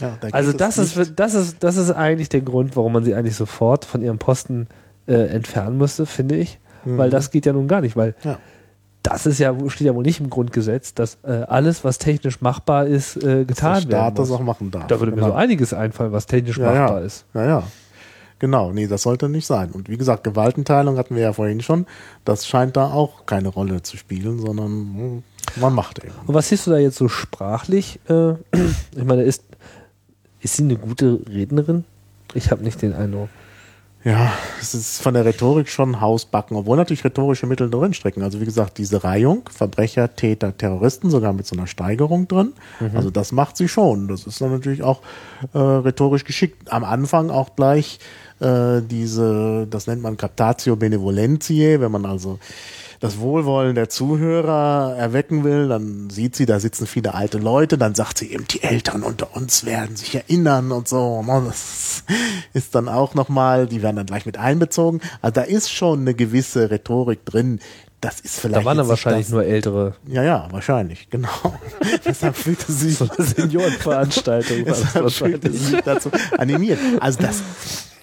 Ja, da Also das ist, das ist, das ist eigentlich der Grund, warum man sie eigentlich sofort von ihrem Posten äh, entfernen müsste, finde ich. Weil das geht ja nun gar nicht, weil Mhm. Ja. das ist ja, steht ja wohl nicht im Grundgesetz, dass äh, alles, was technisch machbar ist, äh, der getan werden Staat muss. das auch machen darf. da würde mir Genau. so einiges einfallen, was technisch ja, machbar ist. Ja, ja. Genau, nee, das sollte nicht sein. Und wie gesagt, Gewaltenteilung hatten wir ja vorhin schon. Das scheint da auch keine Rolle zu spielen, sondern hm, man macht eben. Und was siehst du da jetzt so sprachlich? Äh, ich meine, ist, ist sie eine gute Rednerin? Ich habe nicht den Eindruck. Ja, es ist von der Rhetorik schon Hausbacken, obwohl natürlich rhetorische Mittel drinstecken. Also wie gesagt, diese Reihung, Verbrecher, Täter, Terroristen, sogar mit so einer Steigerung drin. Also das macht sie schon. Das ist dann natürlich auch äh, rhetorisch geschickt. Am Anfang auch gleich äh, diese, das nennt man Captatio Benevolentiae, wenn man also das Wohlwollen der Zuhörer erwecken will, dann sieht sie, da sitzen viele alte Leute, dann sagt sie eben, die Eltern unter uns werden sich erinnern und so. ne, Das ist dann auch nochmal, die werden dann gleich mit einbezogen. Also da ist schon eine gewisse Rhetorik drin. Das ist vielleicht. Da waren dann wahrscheinlich das, nur ältere Ja, ja, wahrscheinlich, genau. Deshalb fühlte sie sich Seniorenveranstaltungen. war das Deshalb fühlte wahrscheinlich. sich dazu animiert. Also das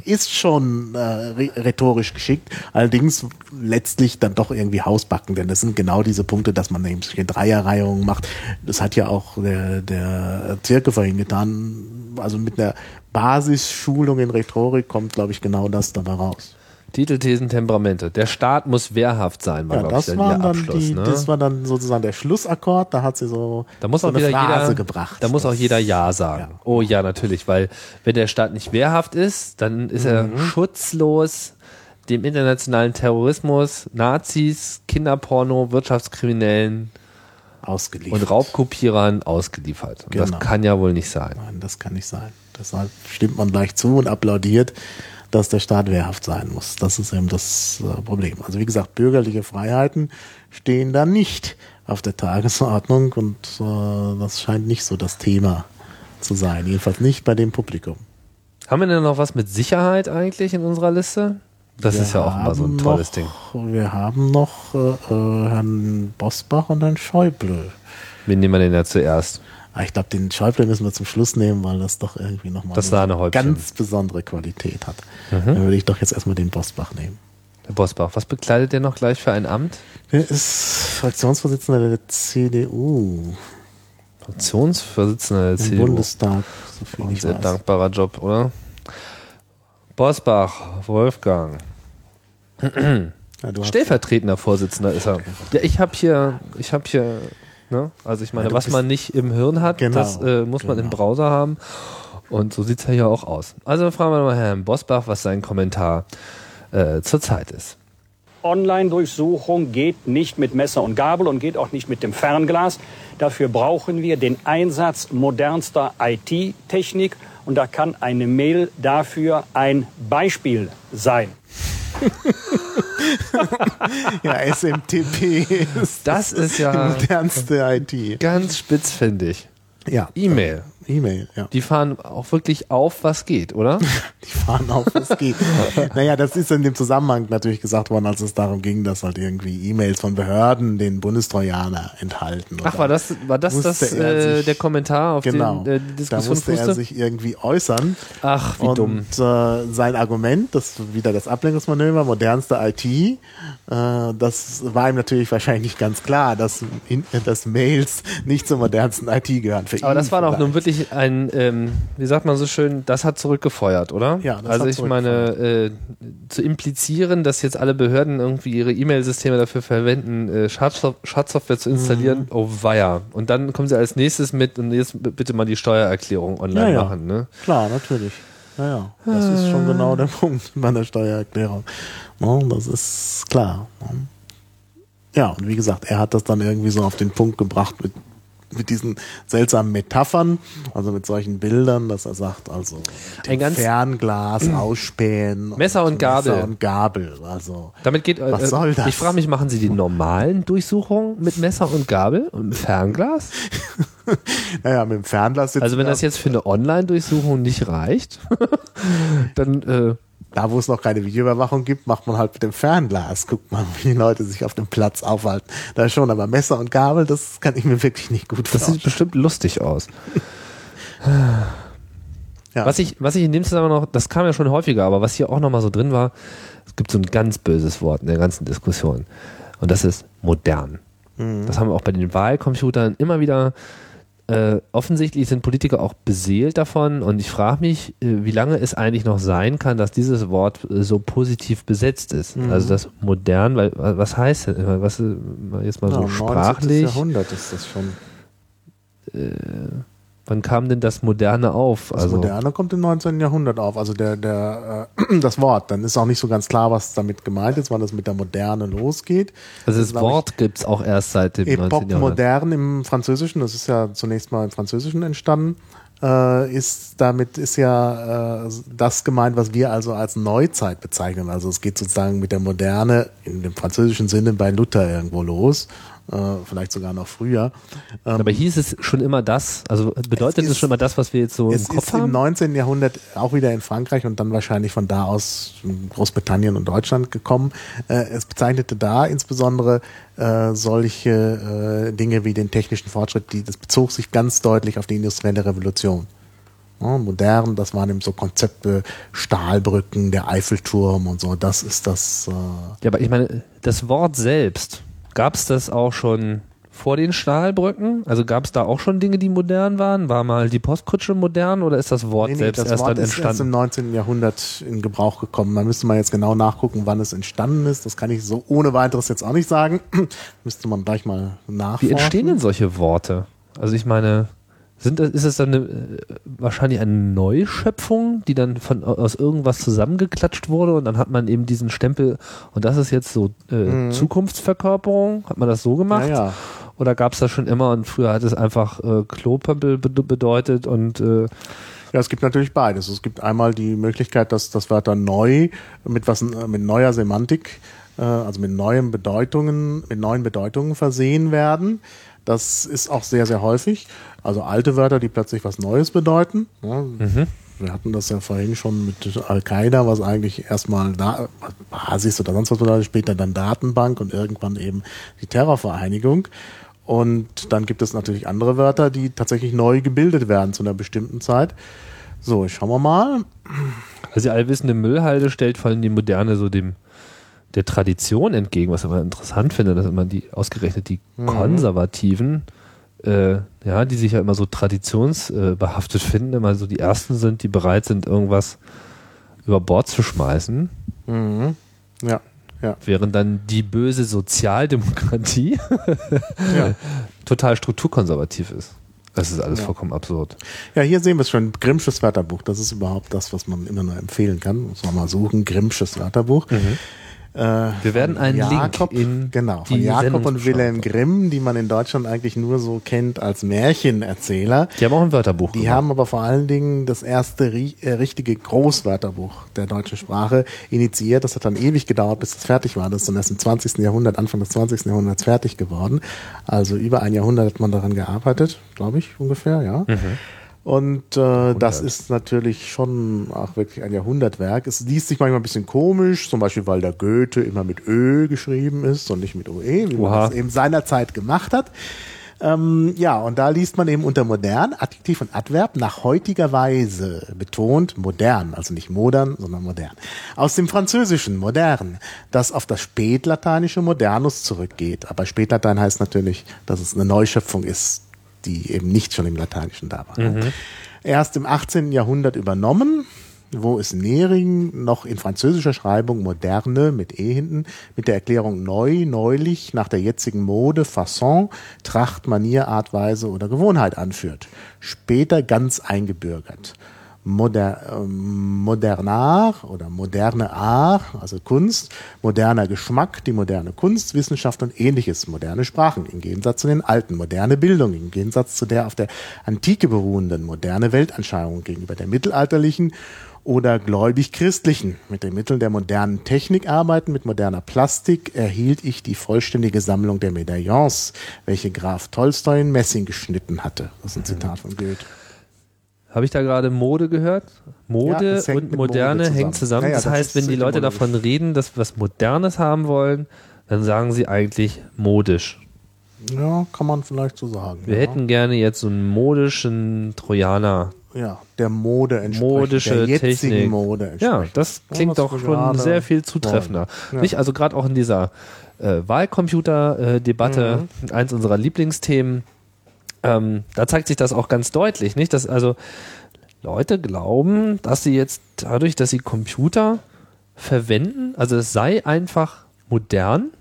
ist schon äh, rhetorisch geschickt, allerdings letztlich dann doch irgendwie hausbacken, denn das sind genau diese Punkte, dass man eben solche Dreierreihungen macht. Das hat ja auch der, der Zirke vorhin getan. Also mit einer Basisschulung in Rhetorik kommt, glaube ich, genau das dabei raus. Titel, Thesen, Temperamente. Der Staat muss wehrhaft sein, war, Ja, glaube ich, das, dann dann die, ne? das war dann sozusagen der Schlussakkord, da hat sie so, Da muss so auch eine Phrase jeder, gebracht. Da muss auch Das- jeder Ja sagen. Ja. Oh ja, natürlich, weil wenn der Staat nicht wehrhaft ist, dann ist er Mhm. schutzlos dem internationalen Terrorismus, Nazis, Kinderporno, Wirtschaftskriminellen ausgeliefert. und Raubkopierern ausgeliefert. Und Genau. Das kann ja wohl nicht sein. Nein, das kann nicht sein. Deshalb stimmt man gleich zu und applaudiert, dass der Staat wehrhaft sein muss. Das ist eben das äh, Problem. Also wie gesagt, bürgerliche Freiheiten stehen da nicht auf der Tagesordnung und äh, das scheint nicht so das Thema zu sein. Jedenfalls nicht bei dem Publikum. Haben wir denn noch was mit Sicherheit eigentlich in unserer Liste? Das Wir ist ja auch immer so ein tolles noch, Ding. Wir haben noch äh, äh, Herrn Bosbach und Herrn Schäuble. Wen nehmen wir denn ja zuerst? Ah, Ich glaube, den Schäuble müssen wir zum Schluss nehmen, weil das doch irgendwie nochmal Sahnehäubchen. ganz besondere Qualität hat. Mhm. Dann würde ich doch jetzt erstmal den Bosbach nehmen. Herr Bosbach, was bekleidet der noch gleich für ein Amt? Der ist Fraktionsvorsitzender der CDU Fraktionsvorsitzender der im CDU. Bundestag, so viel Ein sehr weiß. dankbarer Job, oder? Bosbach, Wolfgang. Ja, Stellvertretender Vorsitzender ist er. Ja, ich habe hier, ich habe hier, ne? Also ich meine, Ja, was man nicht im Hirn hat, Genau, das äh, muss man im genau. Browser haben. Und so sieht's ja hier auch aus. Also fragen wir mal Herrn Bosbach, was sein Kommentar äh, zurzeit ist. Online-Durchsuchung geht nicht mit Messer und Gabel und geht auch nicht mit dem Fernglas. Dafür brauchen wir den Einsatz modernster IT-Technik und da kann eine Mail dafür ein Beispiel sein. ja, SMTP ist Das ist die ja modernste IT. ganz spitzfindig. Ja, E-Mail. E-Mail, ja. Die fahren auch wirklich auf, was geht, oder? Die fahren auf, es geht. naja, das ist in dem Zusammenhang natürlich gesagt worden, als es darum ging, dass halt irgendwie E-Mails von Behörden den Bundestrojaner enthalten. Ach, war das, war das, das er äh, sich- der Kommentar, auf Genau, den äh, die da Diskussion musste er fußte? sich irgendwie äußern. Ach, wie und dumm. Äh, sein Argument, das wieder das Ablenkungsmanöver, modernste IT, äh, das war ihm natürlich wahrscheinlich ganz klar, dass, dass Mails nicht zur modernsten IT gehören. Für Aber das war doch nun wirklich wirklich ein, ähm, wie sagt man so schön, das hat zurückgefeuert, oder? Ja, das Also hat ich meine, äh, zu implizieren, dass jetzt alle Behörden irgendwie ihre E-Mail-Systeme dafür verwenden, äh, Schadsof Schadsoftware zu installieren, Mhm. oh weia. Und dann kommen sie als nächstes mit und jetzt bitte mal die Steuererklärung online Ja, ja. machen, ne? Klar, natürlich. Ja, ja. Das ist schon genau der Punkt bei der Steuererklärung. Das ist klar. Ja, und wie gesagt, er hat das dann irgendwie so auf den Punkt gebracht mit, mit diesen seltsamen Metaphern, also mit solchen Bildern, dass er sagt, also Ein ganz- Fernglas ausspähen. Messer und Gabel. Messer und Gabel. Also, Damit geht, äh, Was soll das? ich frage mich, machen sie die normalen Durchsuchungen mit Messer und Gabel und mit Fernglas? naja, mit dem Fernglas sitzt Also wenn das jetzt für eine Online-Durchsuchung nicht reicht, dann äh, Da, wo es noch keine Videoüberwachung gibt, macht man halt mit dem Fernglas. Guckt mal, wie die Leute sich auf dem Platz aufhalten. Da schon, aber Messer und Gabel, das kann ich mir wirklich nicht gut das vorstellen. sieht bestimmt lustig aus. Ja. Was ich, was ich in dem Zusammenhang noch, das kam ja schon häufiger, aber was hier auch nochmal so drin war, es gibt so ein ganz böses Wort in der ganzen Diskussion. Und das ist modern. Mhm. Das haben wir auch bei den Wahlcomputern immer wieder. Äh, offensichtlich sind Politiker auch beseelt davon und ich frage mich, äh, wie lange es eigentlich noch sein kann, dass dieses Wort äh, so positiv besetzt ist. Mhm. Also das modern, weil wa- was heißt denn, was äh, jetzt mal ja, so 19. sprachlich, Jahrhundert ist das schon. Wann kam denn das Moderne auf? Das Also Moderne kommt im 19. Jahrhundert auf. Also der, der, äh, das Wort. Dann ist auch nicht so ganz klar, was damit gemeint ist, wann das mit der Moderne losgeht. Also das ich, Wort gibt es auch erst seit dem 19. Epoque Jahrhundert. modern im Französischen, das ist ja zunächst mal im Französischen entstanden, äh, ist damit ist ja äh, das gemeint, was wir also als Neuzeit bezeichnen. Also es geht sozusagen mit der Moderne in dem französischen Sinne bei Luther irgendwo los, äh, vielleicht sogar noch früher. Ähm, Aber hieß es schon immer das? Also bedeutet Es es, schon immer das, was wir jetzt so im Kopf ist im haben? 19. Jahrhundert auch wieder in Frankreich und dann wahrscheinlich von da aus Großbritannien und Deutschland gekommen. Äh, es bezeichnete da insbesondere äh, solche äh, Dinge wie den technischen Fortschritt, die, das bezog sich ganz deutlich auf die industrielle Revolution. Modern, das waren eben so Konzepte, Stahlbrücken, der Eiffelturm und so, das ist das. Äh, Ja, aber ich meine, das Wort selbst, gab es das auch schon vor den Stahlbrücken? Also gab es da auch schon Dinge, die modern waren? War mal die Postkutsche modern oder ist das Wort Nee, nee, selbst das erst Wort dann ist erst im entstanden? 19. Jahrhundert in Gebrauch gekommen. Da müsste man jetzt genau nachgucken, wann es entstanden ist. Das kann ich so ohne weiteres jetzt auch nicht sagen. müsste man gleich mal nachforschen. Wie entstehen denn solche Worte? Also ich meine, sind, das- ist es dann eine, äh, wahrscheinlich eine Neuschöpfung, die dann von aus irgendwas zusammengeklatscht wurde und dann hat man eben diesen Stempel und das ist jetzt so äh, Zukunftsverkörperung? Hat man das so gemacht? Mhm. Ja, ja. Oder gab es das schon immer und früher hat es einfach äh, Klopömpel be bedeutet und äh, Ja, es gibt natürlich beides. Es gibt einmal die Möglichkeit, dass das Wörter neu mit was äh, mit neuer Semantik, äh, also mit neuen Bedeutungen, mit neuen Bedeutungen versehen werden. Das ist auch sehr, sehr häufig. Also alte Wörter, die plötzlich was Neues bedeuten. Ja, Wir hatten das ja vorhin schon mit Al-Qaida, was eigentlich erstmal da, Basis oder sonst was bedeutet, später dann Datenbank und irgendwann eben die Terrorvereinigung. Und dann gibt es natürlich andere Wörter, die tatsächlich neu gebildet werden zu einer bestimmten Zeit. So, schauen wir mal. also die allwissende Müllhalde stellt vor allem die Moderne so dem der Tradition entgegen, was ich immer interessant finde, dass immer die ausgerechnet die Konservativen, äh, ja, die sich ja immer so traditionsbehaftet finden, immer so die ersten sind, die bereit sind, irgendwas über Bord zu schmeißen, Ja, ja. während dann die böse Sozialdemokratie ja. total strukturkonservativ ist. Das ist alles vollkommen absurd. Ja, hier sehen wir es schon. Grimmsches Wörterbuch. Das ist überhaupt das, was man immer nur empfehlen kann. Muss man mal suchen. Grimmsches Wörterbuch. Äh, Wir werden einen Jakob, Link in genau, von die Jakob und Wilhelm Grimm, die man in Deutschland eigentlich nur so kennt als Märchenerzähler. Die haben auch ein Wörterbuch Die gemacht. haben aber vor allen Dingen das erste äh, richtige Großwörterbuch der deutschen Sprache initiiert. Das hat dann ewig gedauert, bis das fertig war. Das ist dann erst im 20. Jahrhundert, Anfang des 20. Jahrhunderts fertig geworden. Also über ein Jahrhundert hat man daran gearbeitet, glaube ich ungefähr, ja. Und äh, das ist natürlich schon auch wirklich ein Jahrhundertwerk. Es liest sich manchmal ein bisschen komisch, zum Beispiel, weil der Goethe immer mit Ö geschrieben ist und nicht mit OE, wie man Oha. das eben seinerzeit gemacht hat. Ähm, ja, und da liest man eben unter modern, Adjektiv und Adverb, nach heutiger Weise betont modern, also nicht modern, sondern modern. Aus dem Französischen modern, das auf das spätlateinische modernus zurückgeht. Aber Spätlatein heißt natürlich, dass es eine Neuschöpfung ist die eben nicht schon im Lateinischen da waren. Erst im 18. Jahrhundert übernommen, wo es Nering noch in französischer Schreibung moderne mit E hinten mit der Erklärung neu, neulich, nach der jetzigen Mode, Fasson, Tracht, Manier, Art, Weise oder Gewohnheit anführt. Später ganz eingebürgert. Moder, modernar oder moderne Art, also Kunst, moderner Geschmack, die moderne Kunst, Wissenschaft und ähnliches, moderne Sprachen, im Gegensatz zu den alten, moderne Bildung, im Gegensatz zu der auf der Antike beruhenden, moderne Weltanschauung gegenüber der mittelalterlichen oder gläubig-christlichen. Mit den Mitteln der modernen Technik arbeiten, mit moderner Plastik erhielt ich die vollständige Sammlung der Medaillons, welche Graf Tolstoi in Messing geschnitten hatte. Das ist ein Zitat von Goethe. Habe ich da gerade Mode gehört? Ja, Mode hängt und Moderne Mode hängen zusammen. zusammen. Ja, ja, das, das heißt, wenn die Leute davon reden, dass wir was Modernes haben wollen, dann sagen sie eigentlich modisch. Ja, kann man vielleicht so sagen. Wir ja. hätten gerne jetzt so einen modischen Trojaner. ja, der Mode entsprechend, Modische der jetzigen Technik. Mode Ja, das klingt doch schon sehr viel zutreffender. wollen. Nicht? Also gerade auch in dieser äh, Wahlcomputer-Debatte, Mhm. eins unserer Lieblingsthemen, ähm, da zeigt sich das auch ganz deutlich, nicht? Dass also Leute glauben, dass sie jetzt dadurch, dass sie Computer verwenden, also es sei einfach modern,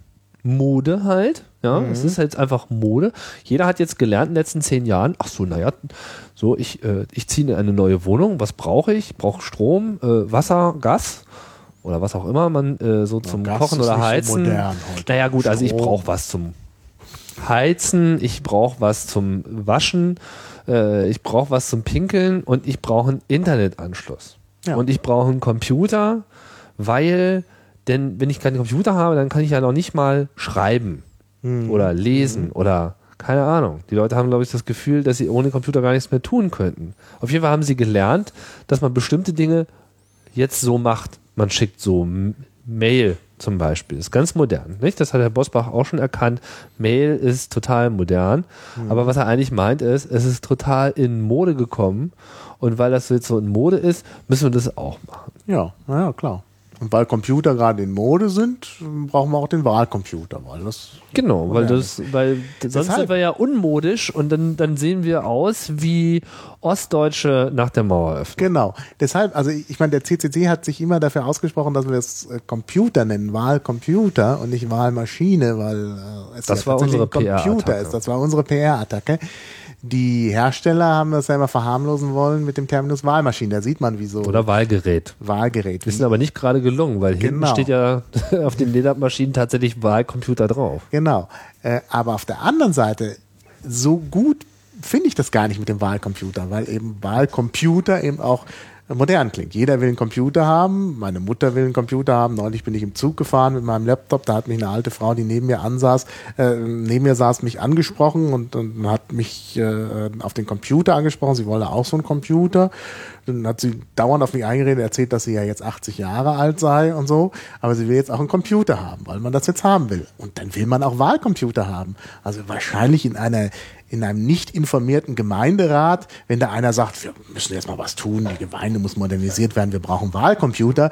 Mode halt, ja, Mhm. es ist jetzt einfach Mode. Jeder hat jetzt gelernt in den letzten zehn Jahren, ach so, naja, so, ich, äh, ich ziehe in eine neue Wohnung, was brauche ich? Brauche Strom, äh, Wasser, Gas oder was auch immer man äh, so zum Gas Kochen oder nicht so Heizen. modern heute. naja gut, also ich Strom. brauche was zum Heizen, ich brauche was zum Waschen, äh, ich brauche was zum Pinkeln und ich brauche einen Internetanschluss. Ja. Und ich brauche einen Computer, weil, denn wenn ich keinen Computer habe, dann kann ich ja noch nicht mal schreiben Hm. oder lesen oder keine Ahnung. Die Leute haben, glaube ich, das Gefühl, dass sie ohne Computer gar nichts mehr tun könnten. Auf jeden Fall haben sie gelernt, dass man bestimmte Dinge jetzt so macht. Man schickt so Mail zum Beispiel. ist ganz modern. Nicht? Das hat Herr Bosbach auch schon erkannt. Mail ist total modern. Aber was er eigentlich meint ist, es ist total in Mode gekommen. Und weil das jetzt so in Mode ist, müssen wir das auch machen. Ja, na ja, klar. Und weil Computer gerade in Mode sind, brauchen wir auch den Wahlcomputer, weil das Genau, weil das, weil sonst Deshalb- sind wir ja unmodisch und dann, dann sehen wir aus wie Ostdeutsche nach der Maueröffnung. Genau. Deshalb, also ich meine, der CCC hat sich immer dafür ausgesprochen, dass wir es äh, Computer nennen, Wahlcomputer und nicht Wahlmaschine, weil äh, es Das ja war unsere ein Computer ist. Das war unsere PR-Attacke. Die Hersteller haben das ja immer verharmlosen wollen mit dem Terminus Wahlmaschine. Da sieht man, wie so Oder Wahlgerät. Wahlgerät. Ist aber nicht gerade gelungen, weil hinten Genau. steht ja auf den Ledermaschinen tatsächlich Wahlcomputer drauf. Genau. Äh, aber auf der anderen Seite, so gut finde ich das gar nicht mit dem Wahlcomputer, weil eben Wahlcomputer eben auch modern klingt. Jeder will einen Computer haben, meine Mutter will einen Computer haben. Neulich bin ich im Zug gefahren mit meinem Laptop, da hat mich eine alte Frau, die neben mir ansaß, äh, neben mir saß, mich angesprochen und, und hat mich äh, auf den Computer angesprochen. Sie wollte auch so einen Computer. Dann hat sie dauernd auf mich eingeredet, erzählt, dass sie ja jetzt 80 Jahre alt sei und so, aber sie will jetzt auch einen Computer haben, weil man das jetzt haben will. Und dann will man auch Wahlcomputer haben. Also wahrscheinlich in einer in einem nicht informierten Gemeinderat, wenn da einer sagt, wir müssen jetzt mal was tun, die Gemeinde muss modernisiert werden, wir brauchen Wahlcomputer,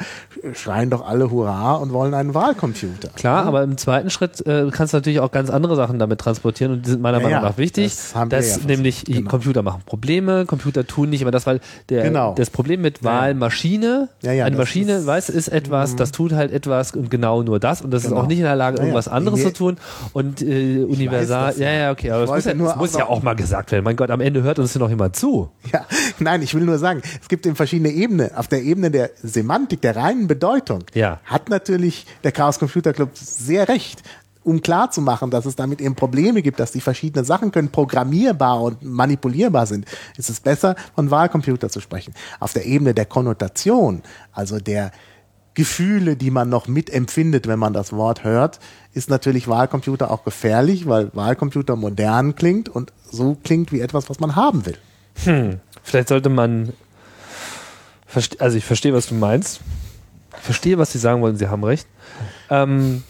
schreien doch alle Hurra und wollen einen Wahlcomputer. Klar, aber im zweiten Schritt äh, kannst du natürlich auch ganz andere Sachen damit transportieren und die sind meiner Ja, Meinung ja, nach wichtig. das haben wir dass ja nämlich genau. Computer machen Probleme, Computer tun nicht immer das, weil der, Genau. das Problem mit Wahlmaschine, Ja, ja, eine Maschine, ist- Mhm. weißt, ist etwas, das tut halt etwas und genau nur das und das ist Genau. auch nicht in der Lage, Ja, ja. irgendwas anderes zu tun und äh, universal, das, ja, ja. ja, okay, aber das muss, ja, nur das muss ja auch mal gesagt werden. Mein Gott, am Ende hört uns hier noch jemand zu. Ja, nein, ich will nur sagen, es gibt eben verschiedene Ebenen. Auf der Ebene der Semantik, der reinen Bedeutung, Ja. hat natürlich der Chaos Computer Club sehr recht. Um klar zu machen, dass es damit eben Probleme gibt, dass die verschiedenen Sachen können programmierbar und manipulierbar sind, ist es besser, von Wahlcomputer zu sprechen. Auf der Ebene der Konnotation, also der Gefühle, die man noch mitempfindet, wenn man das Wort hört, ist natürlich Wahlcomputer auch gefährlich, weil Wahlcomputer modern klingt und so klingt wie etwas, was man haben will. Vielleicht sollte man, also ich verstehe, was du meinst. Ich verstehe, was sie sagen wollen, sie haben recht. Ähm,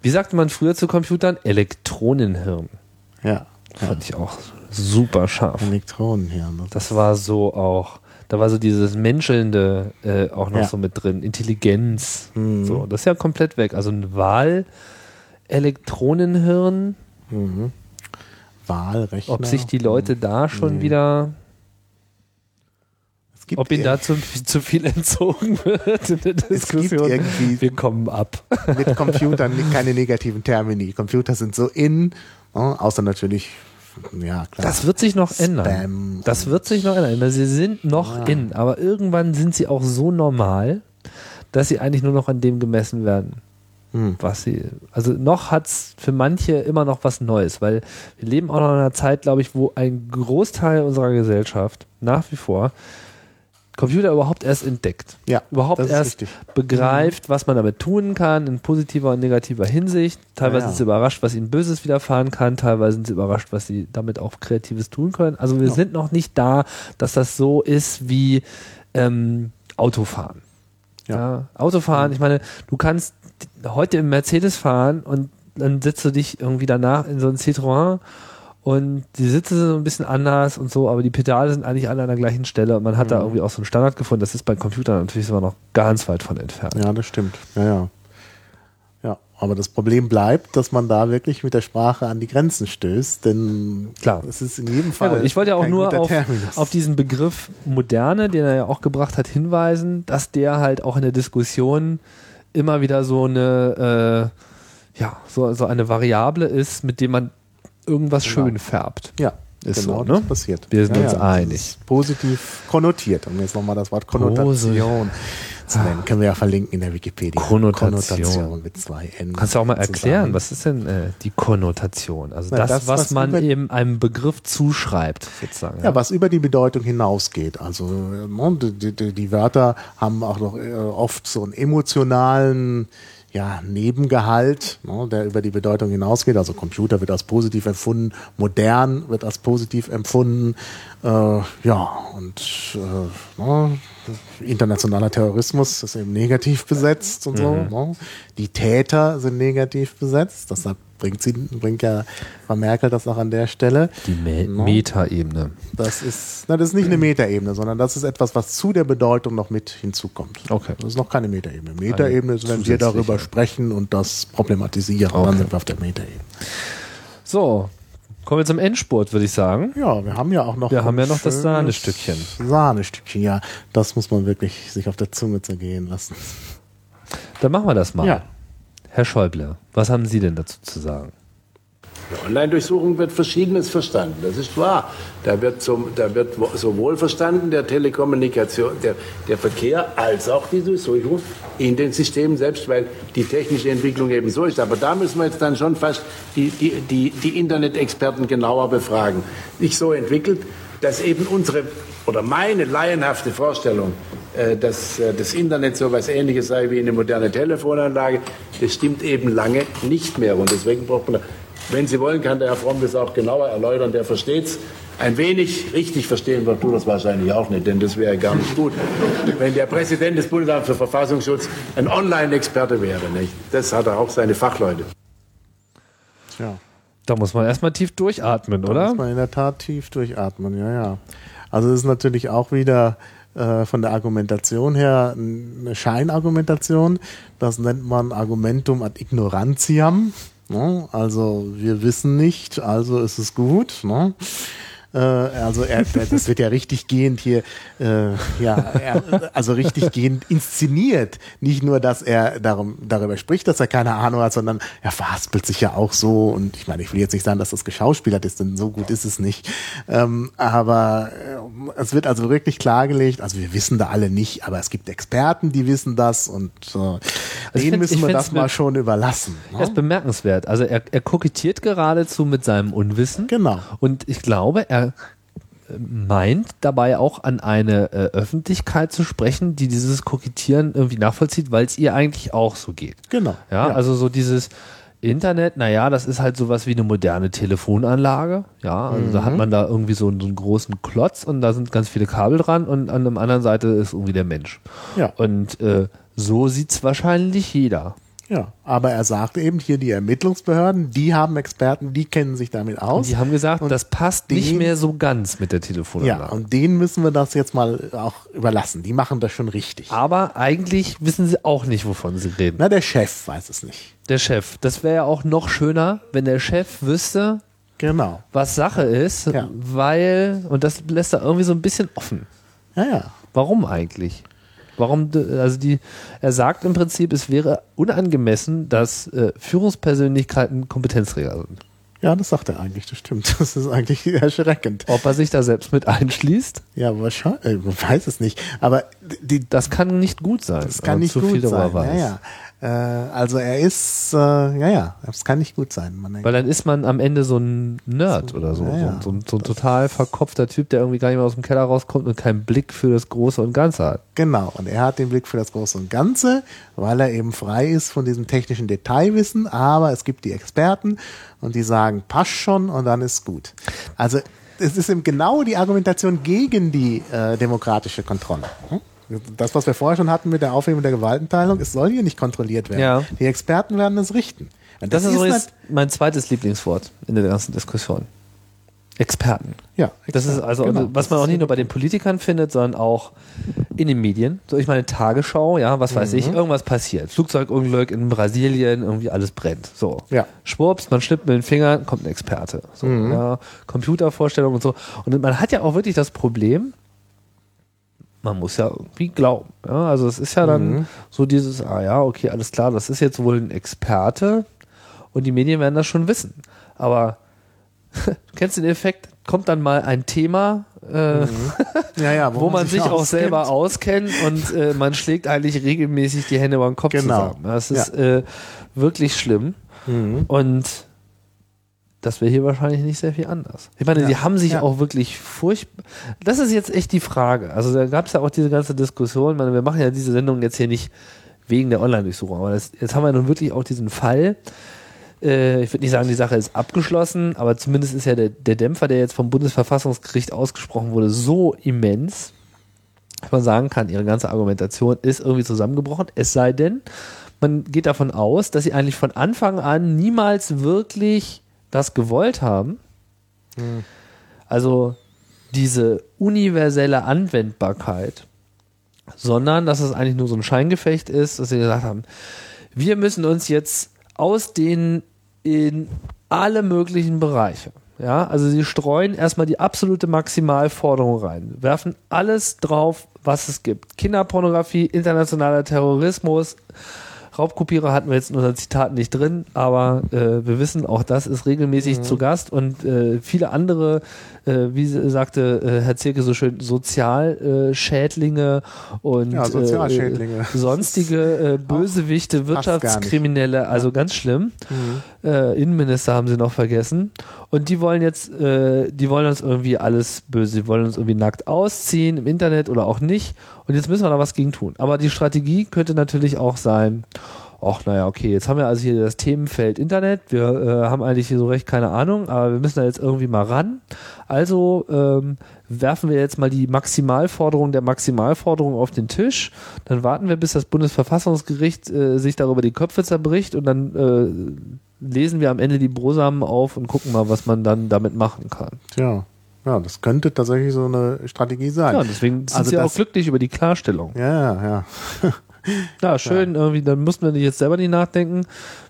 wie sagte man früher zu Computern? Elektronenhirn. Ja. Fand ich auch super scharf. Elektronenhirn. Das war so auch, da war so dieses Menschelnde äh, auch noch Ja. so mit drin, Intelligenz. So, das ist ja komplett weg. Also ein Wahl-Elektronenhirn. Wahlrechner. Ob sich die Leute da schon Nee. wieder, ob ihnen ir- da zu, zu viel entzogen wird in der gibt Diskussion. irgendwie- Wir kommen ab. mit Computern keine negativen Termini. Computer sind so in, ne, außer natürlich, ja klar. Das wird sich noch Spam ändern. Das wird sich noch ändern. Sie sind noch Ja. in, aber irgendwann sind sie auch so normal, dass sie eigentlich nur noch an dem gemessen werden. Hm. Was sie, also noch hat's für manche immer noch was Neues, weil wir leben auch noch in einer Zeit, glaube ich, wo ein Großteil unserer Gesellschaft nach wie vor Computer überhaupt erst entdeckt. Ja, überhaupt erst richtig. begreift, was man damit tun kann, in positiver und negativer Hinsicht. Teilweise Ja, ja. sind sie überrascht, was ihnen Böses widerfahren kann, teilweise sind sie überrascht, was sie damit auch Kreatives tun können. Also wir Ja. sind noch nicht da, dass das so ist wie ähm, Autofahren. Ja. Ja. Autofahren, ich meine, du kannst heute im Mercedes fahren und dann setzt du dich irgendwie danach in so ein Citroën und die Sitze sind so ein bisschen anders und so, aber die Pedale sind eigentlich alle an der gleichen Stelle und man hat da irgendwie auch so einen Standard gefunden. Das ist bei Computern natürlich sogar noch ganz weit von entfernt. Ja, das stimmt. Ja, ja. Ja, aber das Problem bleibt, dass man da wirklich mit der Sprache an die Grenzen stößt, denn Klar. es ist in jedem Ja, Fall. gut, ich wollte ja auch nur auf, auf diesen Begriff Moderne, den er ja auch gebracht hat, hinweisen, dass der halt auch in der Diskussion immer wieder so eine, äh, ja, so, so eine Variable ist, mit dem man irgendwas schön färbt. ja, Ist genau, so, ne? passiert. Wir sind ja, uns ja, einig. Positiv konnotiert. Um jetzt nochmal das Wort Konnotation zu nennen. Können wir ja verlinken in der Wikipedia. Konnotation. Konnotation mit zwei N. Kannst du auch mal erklären, zusammen. was ist denn äh, die Konnotation? Also Na, das, das, was, was man eben einem Begriff zuschreibt, sozusagen. Ja, was über die Bedeutung hinausgeht. Also äh, ne, die, die, die Wörter haben auch noch äh, oft so einen emotionalen ja, Nebengehalt, ne, der über die Bedeutung hinausgeht. Also Computer wird als positiv empfunden, modern wird als positiv empfunden. Äh, ja, und äh, ne, internationaler Terrorismus ist eben negativ besetzt und so. Ne? Die Täter sind negativ besetzt. Deshalb bringt sie, bringt ja Frau Merkel das auch an der Stelle. die Me Ne? Metaebene. Das ist, na, das ist nicht eine Metaebene, sondern das ist etwas, was zu der Bedeutung noch mit hinzukommt. Okay. Das ist noch keine Metaebene. Metaebene ist, wenn wir darüber sprechen und das problematisieren, Okay. dann sind wir auf der Metaebene. So, kommen wir zum Endspurt, würde ich sagen. Ja, wir haben ja auch noch. Wir haben ja noch das Sahnestückchen. Sahnestückchen, ja. Das muss man wirklich sich auf der Zunge zergehen lassen. Dann machen wir das mal. Ja. Herr Schäuble, was haben Sie denn dazu zu sagen? Der Online-Durchsuchung wird Verschiedenes verstanden, das ist wahr. Da wird, zum, da wird wo- sowohl verstanden der Telekommunikation, der, der Verkehr, als auch die Durchsuchung in den Systemen selbst, weil die technische Entwicklung eben so ist. Aber da müssen wir jetzt dann schon fast die, die, die, die Internet-Experten genauer befragen. Nicht so entwickelt, dass eben unsere oder meine laienhafte Vorstellung, dass äh, das Internet so etwas Ähnliches sei wie eine moderne Telefonanlage, das stimmt eben lange nicht mehr. Und deswegen braucht man, wenn Sie wollen, kann der Herr Fromm das auch genauer erläutern, der versteht es. Ein wenig richtig verstehen wird du das wahrscheinlich auch nicht, denn das wäre gar nicht gut, wenn der Präsident des Bundesamts für Verfassungsschutz ein Online-Experte wäre. Nicht? Das hat er auch seine Fachleute. Tja. Da muss man erstmal tief durchatmen, Da oder? muss man in der Tat tief durchatmen, ja, ja. Also es ist natürlich auch wieder äh, von der Argumentation her eine Scheinargumentation. Das nennt man Argumentum ad ignorantiam. Ne? Also wir wissen nicht, also ist es gut. Ne? Äh, also er, das wird ja richtig gehend hier, äh, ja, er, also richtig gehend inszeniert. Nicht nur, dass er darum, darüber spricht, dass er keine Ahnung hat, sondern er verhaspelt sich ja auch so. Und ich meine, ich will jetzt nicht sagen, dass das geschauspielert ist, denn so gut ist es nicht. Ähm, aber äh, es wird also wirklich klargelegt, also wir wissen da alle nicht, aber es gibt Experten, die wissen das und äh, denen find- müssen wir das mal schon überlassen. Ne? Er ist bemerkenswert. Also er, er kokettiert geradezu mit seinem Unwissen. Genau. Und ich glaube, er meint dabei auch an eine äh, Öffentlichkeit zu sprechen, die dieses Kokettieren irgendwie nachvollzieht, weil es ihr eigentlich auch so geht. Genau. Ja, also so dieses Internet, naja, das ist halt sowas wie eine moderne Telefonanlage. Ja, also da Mhm. hat man da irgendwie so, einen- so einen großen Klotz und da sind ganz viele Kabel dran und an der anderen Seite ist irgendwie der Mensch. Ja. Und äh, so sieht's wahrscheinlich jeder. Ja, aber er sagt eben hier die Ermittlungsbehörden, die haben Experten, die kennen sich damit aus. Und die haben gesagt, Und das passt nicht den- mehr so ganz mit der Telefonanlage. Ja, und denen müssen wir das jetzt mal auch überlassen. Die machen das schon richtig. Aber eigentlich wissen sie auch nicht, wovon sie reden. Na, der Chef weiß es nicht. Der Chef. Das wäre ja auch noch schöner, wenn der Chef wüsste, Genau. was Sache ist, Ja. weil, und das lässt er irgendwie so ein bisschen offen. Ja, ja. Warum eigentlich? Warum, also die, er sagt im Prinzip, es wäre unangemessen, dass äh, Führungspersönlichkeiten Kompetenzträger sind. Ja, das sagt er eigentlich, das stimmt. Das ist eigentlich erschreckend. Ob er sich da selbst mit einschließt, Ja, wahrscheinlich, äh, man weiß es nicht. Aber die, das kann nicht gut sein. das kann man nicht zu gut viel darüber sein. weiß. Äh, also er ist, äh, ja, ja, das kann nicht gut sein. Man Weil dann ist man am Ende so ein Nerd oder so. ja, ja. So, so, so ein total verkopfter Typ, der irgendwie gar nicht mehr aus dem Keller rauskommt und keinen Blick für das Große und Ganze hat. Genau, und er hat den Blick für das Große und Ganze, weil er eben frei ist von diesem technischen Detailwissen, aber es gibt die Experten und die sagen, passt schon und dann ist gut. Also es ist eben genau die Argumentation gegen die äh, demokratische Kontrolle. Hm? Das, was wir vorher schon hatten mit der Aufhebung der Gewaltenteilung, es soll hier nicht kontrolliert werden. Ja. Die Experten werden es richten. Und Das, ist übrigens mein zweites Lieblingswort in der ganzen Diskussion. Experten. ja, Das ist also, genau. was man auch nicht nur bei den Politikern findet, sondern auch in den Medien. So, ich meine, Tagesschau, ja, was weiß Mhm. ich, irgendwas passiert. Flugzeugunglück in Brasilien, irgendwie alles brennt. So. Ja. Schwupps, man schnippt mit den Fingern, kommt ein Experte. So, Mhm. ja, Computervorstellung und so. Und man hat ja auch wirklich das Problem, man muss ja irgendwie glauben. Ja? Also es ist ja dann Mhm. so dieses, ah ja, okay, alles klar, das ist jetzt wohl ein Experte und die Medien werden das schon wissen. Aber du kennst den Effekt, kommt dann mal ein Thema, äh, ja, ja, wo, man sich auch auskennt. selber auskennt und äh, man schlägt eigentlich regelmäßig die Hände über den Kopf Genau. zusammen. Das ist äh, wirklich schlimm. Mhm. Und das wäre hier wahrscheinlich nicht sehr viel anders. Ich meine, Ja. die haben sich Ja. auch wirklich furchtbar. Das ist jetzt echt die Frage. Also da gab es ja auch diese ganze Diskussion. Ich meine, wir machen ja diese Sendung jetzt hier nicht wegen der Online-Durchsuchung, aber das, jetzt haben wir nun wirklich auch diesen Fall. Äh, ich würde nicht sagen, die Sache ist abgeschlossen, aber zumindest ist ja der, der Dämpfer, der jetzt vom Bundesverfassungsgericht ausgesprochen wurde, so immens, dass man sagen kann, ihre ganze Argumentation ist irgendwie zusammengebrochen. Es sei denn, man geht davon aus, dass sie eigentlich von Anfang an niemals wirklich das gewollt haben. Also diese universelle Anwendbarkeit, sondern dass es eigentlich nur so ein Scheingefecht ist, dass sie gesagt haben, wir müssen uns jetzt ausdehnen in alle möglichen Bereiche. Ja, also sie streuen erstmal die absolute Maximalforderung rein, werfen alles drauf, was es gibt. Kinderpornografie, internationaler Terrorismus, Raubkopierer hatten wir jetzt in unseren Zitaten nicht drin, aber äh, wir wissen, auch das ist regelmäßig zu Gast und äh, viele andere, äh, wie sagte äh, Herr Zirke so schön, Sozialschädlinge äh, und Ja, Sozialschädlinge. Äh, sonstige Bösewichte. Wirtschaftskriminelle, also ganz schlimm. Äh, Innenminister haben sie noch vergessen. Und die wollen jetzt, äh, die wollen uns irgendwie alles böse, die wollen uns irgendwie nackt ausziehen im Internet oder auch nicht. Und jetzt müssen wir da was gegen tun. Aber die Strategie könnte natürlich auch sein, ach naja, okay, jetzt haben wir also hier das Themenfeld Internet. Wir äh, haben eigentlich hier so recht keine Ahnung, aber wir müssen da jetzt irgendwie mal ran. Also ähm, werfen wir jetzt mal die Maximalforderung der Maximalforderung auf den Tisch. Dann warten wir, bis das Bundesverfassungsgericht äh, sich darüber die Köpfe zerbricht und dann äh, lesen wir am Ende die Brosamen auf und gucken mal, was man dann damit machen kann. Tja, ja, das könnte tatsächlich so eine Strategie sein. Ja, deswegen sind Also sie auch das- glücklich über die Klarstellung. Ja, ja, ja. Ja, schön, irgendwie, dann mussten wir nicht jetzt selber nicht nachdenken.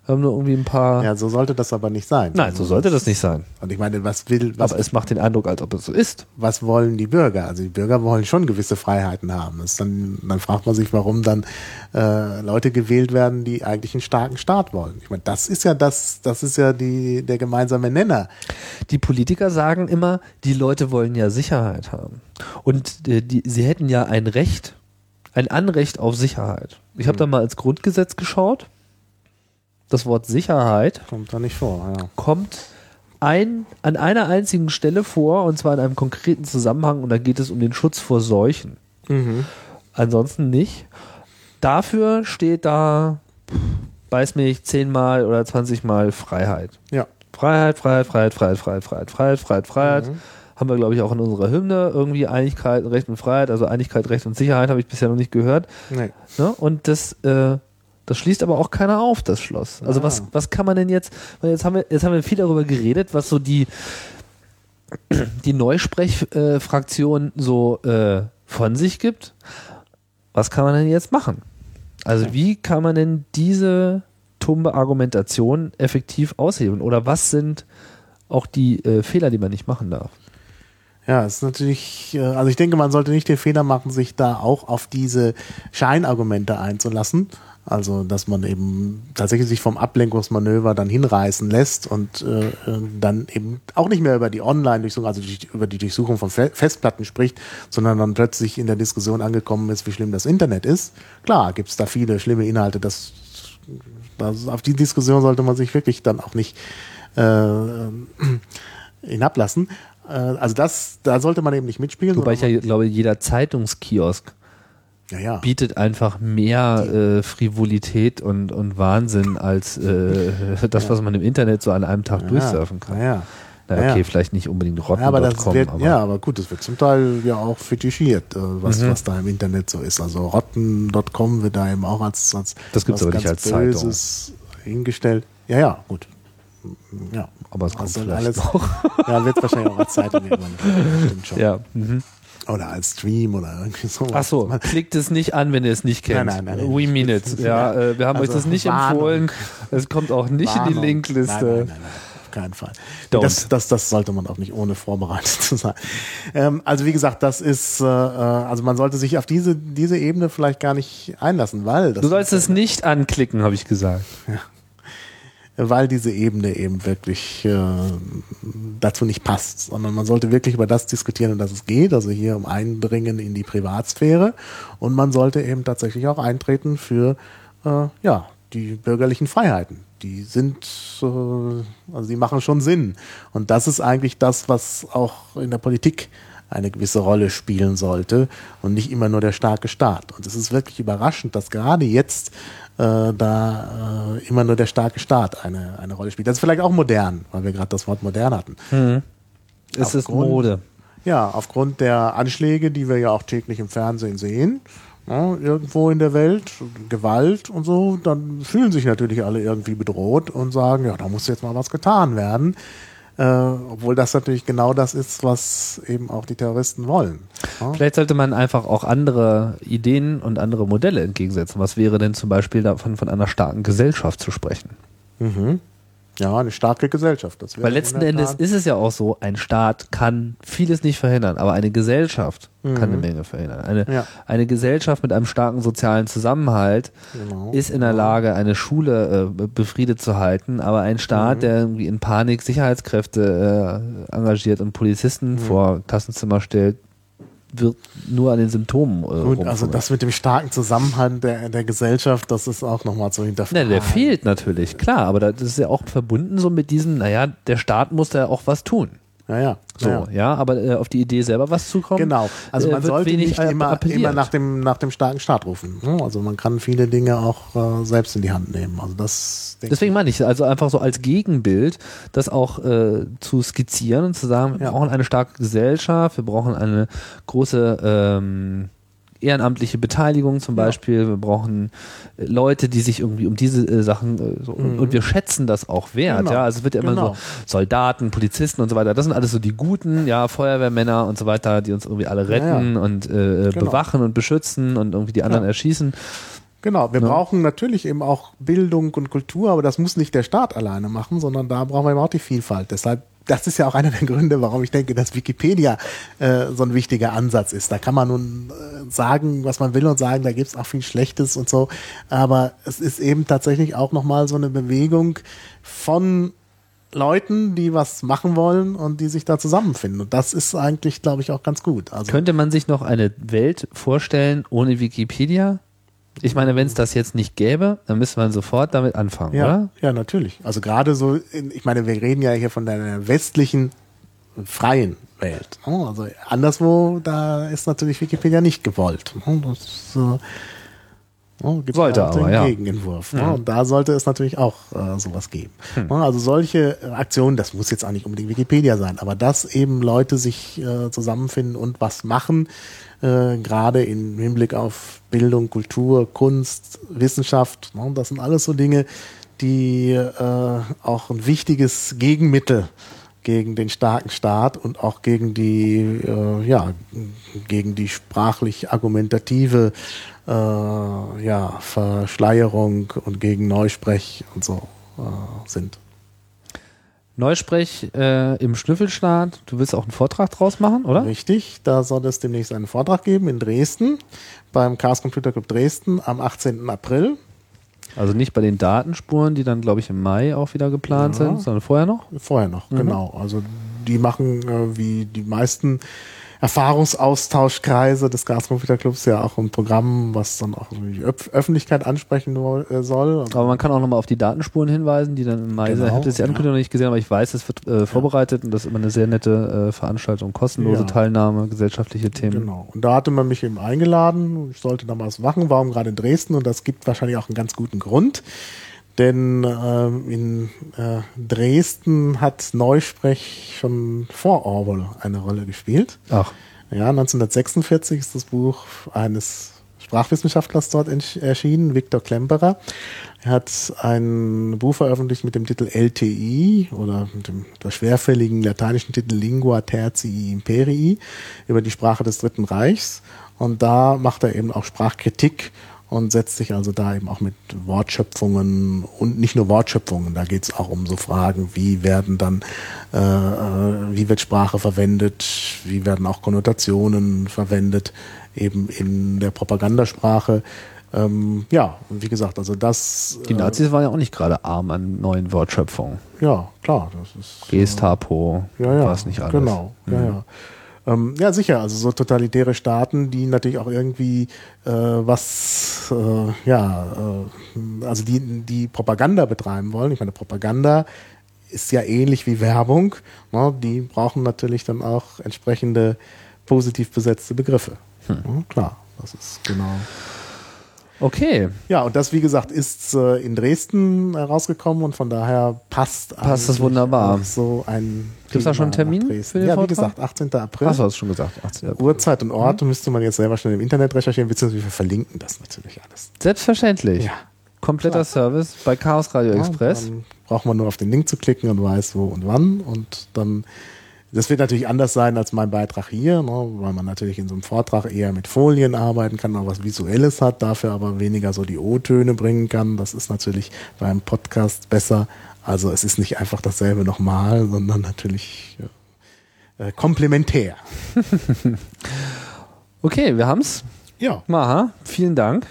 Wir haben nur irgendwie ein paar. Ja, so sollte das aber nicht sein. Nein, so sollte das nicht sein. Und ich meine, was will, was, Aber es macht den Eindruck, als ob es so ist. was wollen die Bürger? Also die Bürger wollen schon gewisse Freiheiten haben. Das dann, dann fragt man sich, warum dann äh, Leute gewählt werden, die eigentlich einen starken Staat wollen. Ich meine, das ist ja das, das ist ja die, der gemeinsame Nenner. Die Politiker sagen immer, die Leute wollen ja Sicherheit haben. Und äh, die, sie hätten ja ein Recht, ein Anrecht auf Sicherheit. Ich habe da mal ins Grundgesetz geschaut. Das Wort Sicherheit Kommt da nicht vor, ja. kommt ein, an einer einzigen Stelle vor, und zwar in einem konkreten Zusammenhang, und da geht es um den Schutz vor Seuchen. Ansonsten nicht. Dafür steht da, weiß mich, zehnmal oder zwanzigmal Freiheit. Ja. Freiheit, Freiheit, Freiheit, Freiheit, Freiheit, Freiheit, Freiheit, Freiheit, Freiheit. Haben wir, glaube ich, auch in unserer Hymne irgendwie Einigkeit, Recht und Freiheit, also Einigkeit, Recht und Sicherheit habe ich bisher noch nicht gehört. Nee. Ne? Und das, äh, das schließt aber auch keiner auf, das Schloss. Also Ah. was, was kann man denn jetzt, jetzt haben wir, jetzt haben wir viel darüber geredet, was so die, die Neusprechfraktion so äh, von sich gibt. Was kann man denn jetzt machen? Also wie kann man denn diese tumbe Argumentation effektiv aushebeln? Oder was sind auch die äh, Fehler, die man nicht machen darf. Ja, ist natürlich, äh, also ich denke, man sollte nicht den Fehler machen, sich da auch auf diese Scheinargumente einzulassen. Also, dass man eben tatsächlich sich vom Ablenkungsmanöver dann hinreißen lässt und äh, dann eben auch nicht mehr über die Online-Durchsuchung, also die, über die Durchsuchung von Fe Festplatten spricht, sondern dann plötzlich in der Diskussion angekommen ist, wie schlimm das Internet ist. Klar, gibt es da viele schlimme Inhalte, das, das, auf die Diskussion sollte man sich wirklich dann auch nicht äh, hinablassen. Äh, also das, da sollte man eben nicht mitspielen. Wobei ich ja glaube, jeder Zeitungskiosk ja, ja. bietet einfach mehr äh, Frivolität und, und Wahnsinn als äh, das, was man im Internet so an einem Tag Ja, durchsurfen kann. Ja, ja. Na, Ja, okay, ja. vielleicht nicht unbedingt Ja, aber das rotten.com, wird, aber ja, aber gut, das wird zum Teil ja auch fetischiert, äh, was, Mhm. was da im Internet so ist. Also rotten.com wird da eben auch als, als Das gibt's was aber nicht ganz als Zeitung. Böses hingestellt. Ja, ja, gut. Ja. Aber es kommt Also vielleicht alles, noch. ja, wird wahrscheinlich auch als Zeitung irgendwann. Ja. Mhm. Oder als Stream oder irgendwie so. Ach so, klickt es nicht an, wenn ihr es nicht kennt. Nein, nein, nein. We mean it. Ja, äh, wir haben Also euch das nicht Warnung. empfohlen. Es kommt auch nicht in die Warnung. Linkliste. Nein, nein, nein, auf keinen Fall. Don't. Das, das, das sollte man auch nicht ohne vorbereitet zu sein. Ähm, also wie gesagt, das ist, äh, äh, also man sollte sich auf diese, diese Ebene vielleicht gar nicht einlassen, weil das Du sollst es nicht anklicken, habe ich gesagt. Weil diese Ebene eben wirklich äh, dazu nicht passt, sondern man sollte wirklich über das diskutieren, um das es geht, also hier um Eindringen in die Privatsphäre und man sollte eben tatsächlich auch eintreten für äh, ja die bürgerlichen Freiheiten. Die sind, äh, also die machen schon Sinn und das ist eigentlich das, was auch in der Politik eine gewisse Rolle spielen sollte und nicht immer nur der starke Staat. Und es ist wirklich überraschend, dass gerade jetzt da äh, immer nur der starke Staat eine, eine Rolle spielt. Das ist vielleicht auch modern, weil wir gerade das Wort modern hatten. Es ist Mode. Ja, aufgrund der Anschläge, die wir ja auch täglich im Fernsehen sehen, ja, irgendwo in der Welt, Gewalt und so, dann fühlen sich natürlich alle irgendwie bedroht und sagen, ja, da muss jetzt mal was getan werden. Äh, obwohl das natürlich genau das ist, was eben auch die Terroristen wollen. Ja? Vielleicht sollte man einfach auch andere Ideen und andere Modelle entgegensetzen. Was wäre denn zum Beispiel davon, von einer starken Gesellschaft zu sprechen? Mhm. Ja, eine starke Gesellschaft. Das Weil letzten Endes Tat- ist es ja auch so, ein Staat kann vieles nicht verhindern, aber eine Gesellschaft Mhm. kann eine Menge verhindern. Eine, Ja. eine Gesellschaft mit einem starken sozialen Zusammenhalt Genau. ist in der Lage, eine Schule äh, befriedet zu halten, aber ein Mhm. Staat, der irgendwie in Panik Sicherheitskräfte äh, engagiert und Polizisten Mhm. vor Klassenzimmer stellt, wird nur an den Symptomen äh, Gut, also das mit dem starken Zusammenhalt der, der Gesellschaft, das ist auch nochmal zu Ne, hinterfragen. der fehlt natürlich, klar, aber das ist ja auch verbunden so mit diesem, naja, der Staat muss da auch was tun. Ja, ja. So, ja. ja, aber äh, auf die Idee selber was zu kommen. Genau. Also äh, man wird sollte nicht app- immer, appelliert. immer nach dem, nach dem starken Staat rufen. ne? Also man kann viele Dinge auch äh, selbst in die Hand nehmen. Also das Deswegen meine ich, also einfach so als Gegenbild, das auch äh, zu skizzieren und zu sagen, wir Ja. brauchen eine starke Gesellschaft, wir brauchen eine große ähm, ehrenamtliche Beteiligung zum Beispiel, wir brauchen äh, Leute, die sich irgendwie um diese äh, Sachen äh, so, und, und wir schätzen das auch wert, Mhm. Genau. ja, also es wird ja immer Genau. so Soldaten, Polizisten und so weiter, das sind alles so die Guten, ja, Feuerwehrmänner und so weiter, die uns irgendwie alle retten und äh, Genau. bewachen und beschützen und irgendwie die anderen Ja. erschießen. Genau, wir Ne? brauchen natürlich eben auch Bildung und Kultur, aber das muss nicht der Staat alleine machen, sondern da brauchen wir eben auch die Vielfalt. Deshalb, das ist ja auch einer der Gründe, warum ich denke, dass Wikipedia äh, so ein wichtiger Ansatz ist. Da kann man nun äh, sagen, was man will und sagen, da gibt's auch viel Schlechtes und so, aber es ist eben tatsächlich auch nochmal so eine Bewegung von Leuten, die was machen wollen und die sich da zusammenfinden. Und das ist eigentlich, glaube ich, auch ganz gut. Also Könnte man sich noch eine Welt vorstellen ohne Wikipedia? Ich meine, wenn es das jetzt nicht gäbe, dann müsste man sofort damit anfangen, Ja, oder? ja, natürlich. Also gerade so, in, ich meine, wir reden ja hier von der westlichen freien Welt. ne? Also anderswo, da ist natürlich Wikipedia nicht gewollt. ne? Das äh, oh, gibt's Sollte ja den aber, ja. Gegenentwurf. ne? Und da sollte es natürlich auch äh, sowas geben. Ne? Also solche äh, Aktionen, das muss jetzt auch nicht unbedingt Wikipedia sein, aber dass eben Leute sich äh, zusammenfinden und was machen, äh, gerade im Hinblick auf Bildung, Kultur, Kunst, Wissenschaft, ne? das sind alles so Dinge, die äh, auch ein wichtiges Gegenmittel gegen den starken Staat und auch gegen die, äh, ja, gegen die sprachlich argumentative äh, ja, Verschleierung und gegen Neusprech und so äh, sind. Neusprech äh, im Schnüffelstart. Du willst auch einen Vortrag draus machen, oder? Richtig, da soll es demnächst einen Vortrag geben in Dresden beim Chaos Computer Club Dresden am 18. April. Also nicht bei den Datenspuren, die dann, glaube ich, im Mai auch wieder geplant Ja. sind, sondern vorher noch. Vorher noch, genau. Also die machen äh, wie die meisten Erfahrungsaustauschkreise des Chaos Computer Clubs ja auch ein Programm, was dann auch die Öf Öffentlichkeit ansprechen äh, soll. Aber man kann auch nochmal auf die Datenspuren hinweisen, die dann im Mai. Genau, Ich habe jetzt die Ankündigung noch nicht gesehen, aber ich weiß, es wird äh, vorbereitet und das ist immer eine sehr nette äh, Veranstaltung. Kostenlose Ja. Teilnahme, gesellschaftliche Themen. Genau. Und da hatte man mich eben eingeladen. Ich sollte da mal was machen. Warum gerade in Dresden? Und das gibt wahrscheinlich auch einen ganz guten Grund. Denn ähm, in äh, Dresden hat Neusprech schon vor Orwell eine Rolle gespielt. Ach, Ja, 1946 ist das Buch eines Sprachwissenschaftlers dort erschienen, Viktor Klemperer. Er hat ein Buch veröffentlicht mit dem Titel LTI oder mit dem schwerfälligen lateinischen Titel Lingua Tertii Imperii über die Sprache des Dritten Reichs. Und da macht er eben auch Sprachkritik und setzt sich also da eben auch mit Wortschöpfungen und nicht nur Wortschöpfungen, da geht es auch um so Fragen, wie werden dann, äh, äh, wie wird Sprache verwendet, wie werden auch Konnotationen verwendet, eben in der Propagandasprache. Ähm, ja, wie gesagt, also das. die Nazis waren ja auch nicht gerade arm an neuen Wortschöpfungen. Äh, ja, klar, das ist. Gestapo, ja, ja, was nicht alles. Genau, ja, ja. Ähm, ja, sicher, also so totalitäre Staaten, die natürlich auch irgendwie äh, was, äh, ja, äh, also die, die Propaganda betreiben wollen. Ich meine, Propaganda ist ja ähnlich wie Werbung. Ne? Die brauchen natürlich dann auch entsprechende positiv besetzte Begriffe. Ja, klar, das ist genau. Okay, Ja, und das, wie gesagt, ist äh, in Dresden herausgekommen und von daher passt Passt das wunderbar. so ein Gibt's da schon einen Termin für den Ja, wie gesagt, 18. April. hast du schon gesagt? 18. April. Uhrzeit und Ort müsste man jetzt selber schnell im Internet recherchieren, beziehungsweise wir verlinken das natürlich alles. Selbstverständlich. Ja. Kompletter Service bei Chaos Radio Express. Dann braucht man nur auf den Link zu klicken und weiß, wo und wann. Und dann, das wird natürlich anders sein als mein Beitrag hier, ne, weil man natürlich in so einem Vortrag eher mit Folien arbeiten kann, auch was Visuelles hat, dafür aber weniger so die O-Töne bringen kann. Das ist natürlich beim Podcast besser. Also es ist nicht einfach dasselbe nochmal, sondern natürlich äh, komplementär. Okay, wir haben's. Ja. Maha, vielen Dank.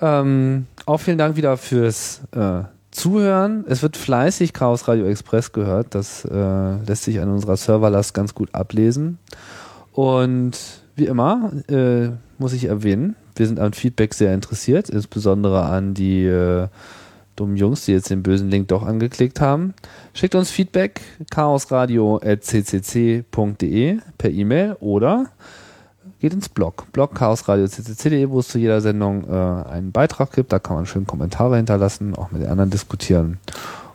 Ähm, auch vielen Dank wieder fürs äh, Zuhören. Es wird fleißig Chaos Radio Express gehört. Das äh, lässt sich an unserer Serverlast ganz gut ablesen. Und wie immer äh, muss ich erwähnen, wir sind an Feedback sehr interessiert, insbesondere an die äh, dummen Jungs, die jetzt den bösen Link doch angeklickt haben. Schickt uns Feedback chaosradio.ccc.de per E-Mail oder geht ins Blog, blog chaosradio.ccc.de, wo es zu jeder Sendung äh, einen Beitrag gibt. Da kann man schön Kommentare hinterlassen, auch mit den anderen diskutieren.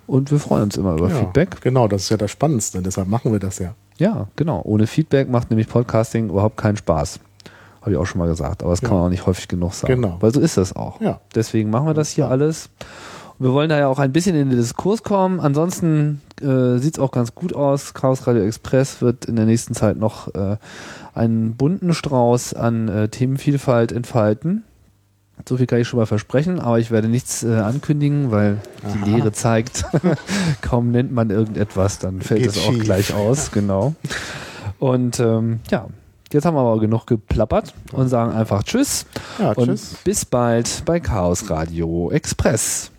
Und wir freuen uns immer über ja. Feedback. Genau, das ist ja das Spannendste, deshalb machen wir das ja. Ja, genau. Ohne Feedback macht nämlich Podcasting überhaupt keinen Spaß. Habe ich auch schon mal gesagt, aber das kann Ja. man auch nicht häufig genug sagen. Genau. Weil so ist das auch. Ja. Deswegen machen wir das hier alles. Wir wollen da ja auch ein bisschen in den Diskurs kommen. Ansonsten äh, sieht es auch ganz gut aus. Chaos Radio Express wird in der nächsten Zeit noch äh, einen bunten Strauß an äh, Themenvielfalt entfalten. So viel kann ich schon mal versprechen, aber ich werde nichts äh, ankündigen, weil die Lehre zeigt, kaum nennt man irgendetwas, dann fällt Geht es auch schief. gleich aus, genau. Und ähm, ja, jetzt haben wir aber genug geplappert und sagen einfach Tschüss Ja, und tschüss. bis bald bei Chaos Radio Express.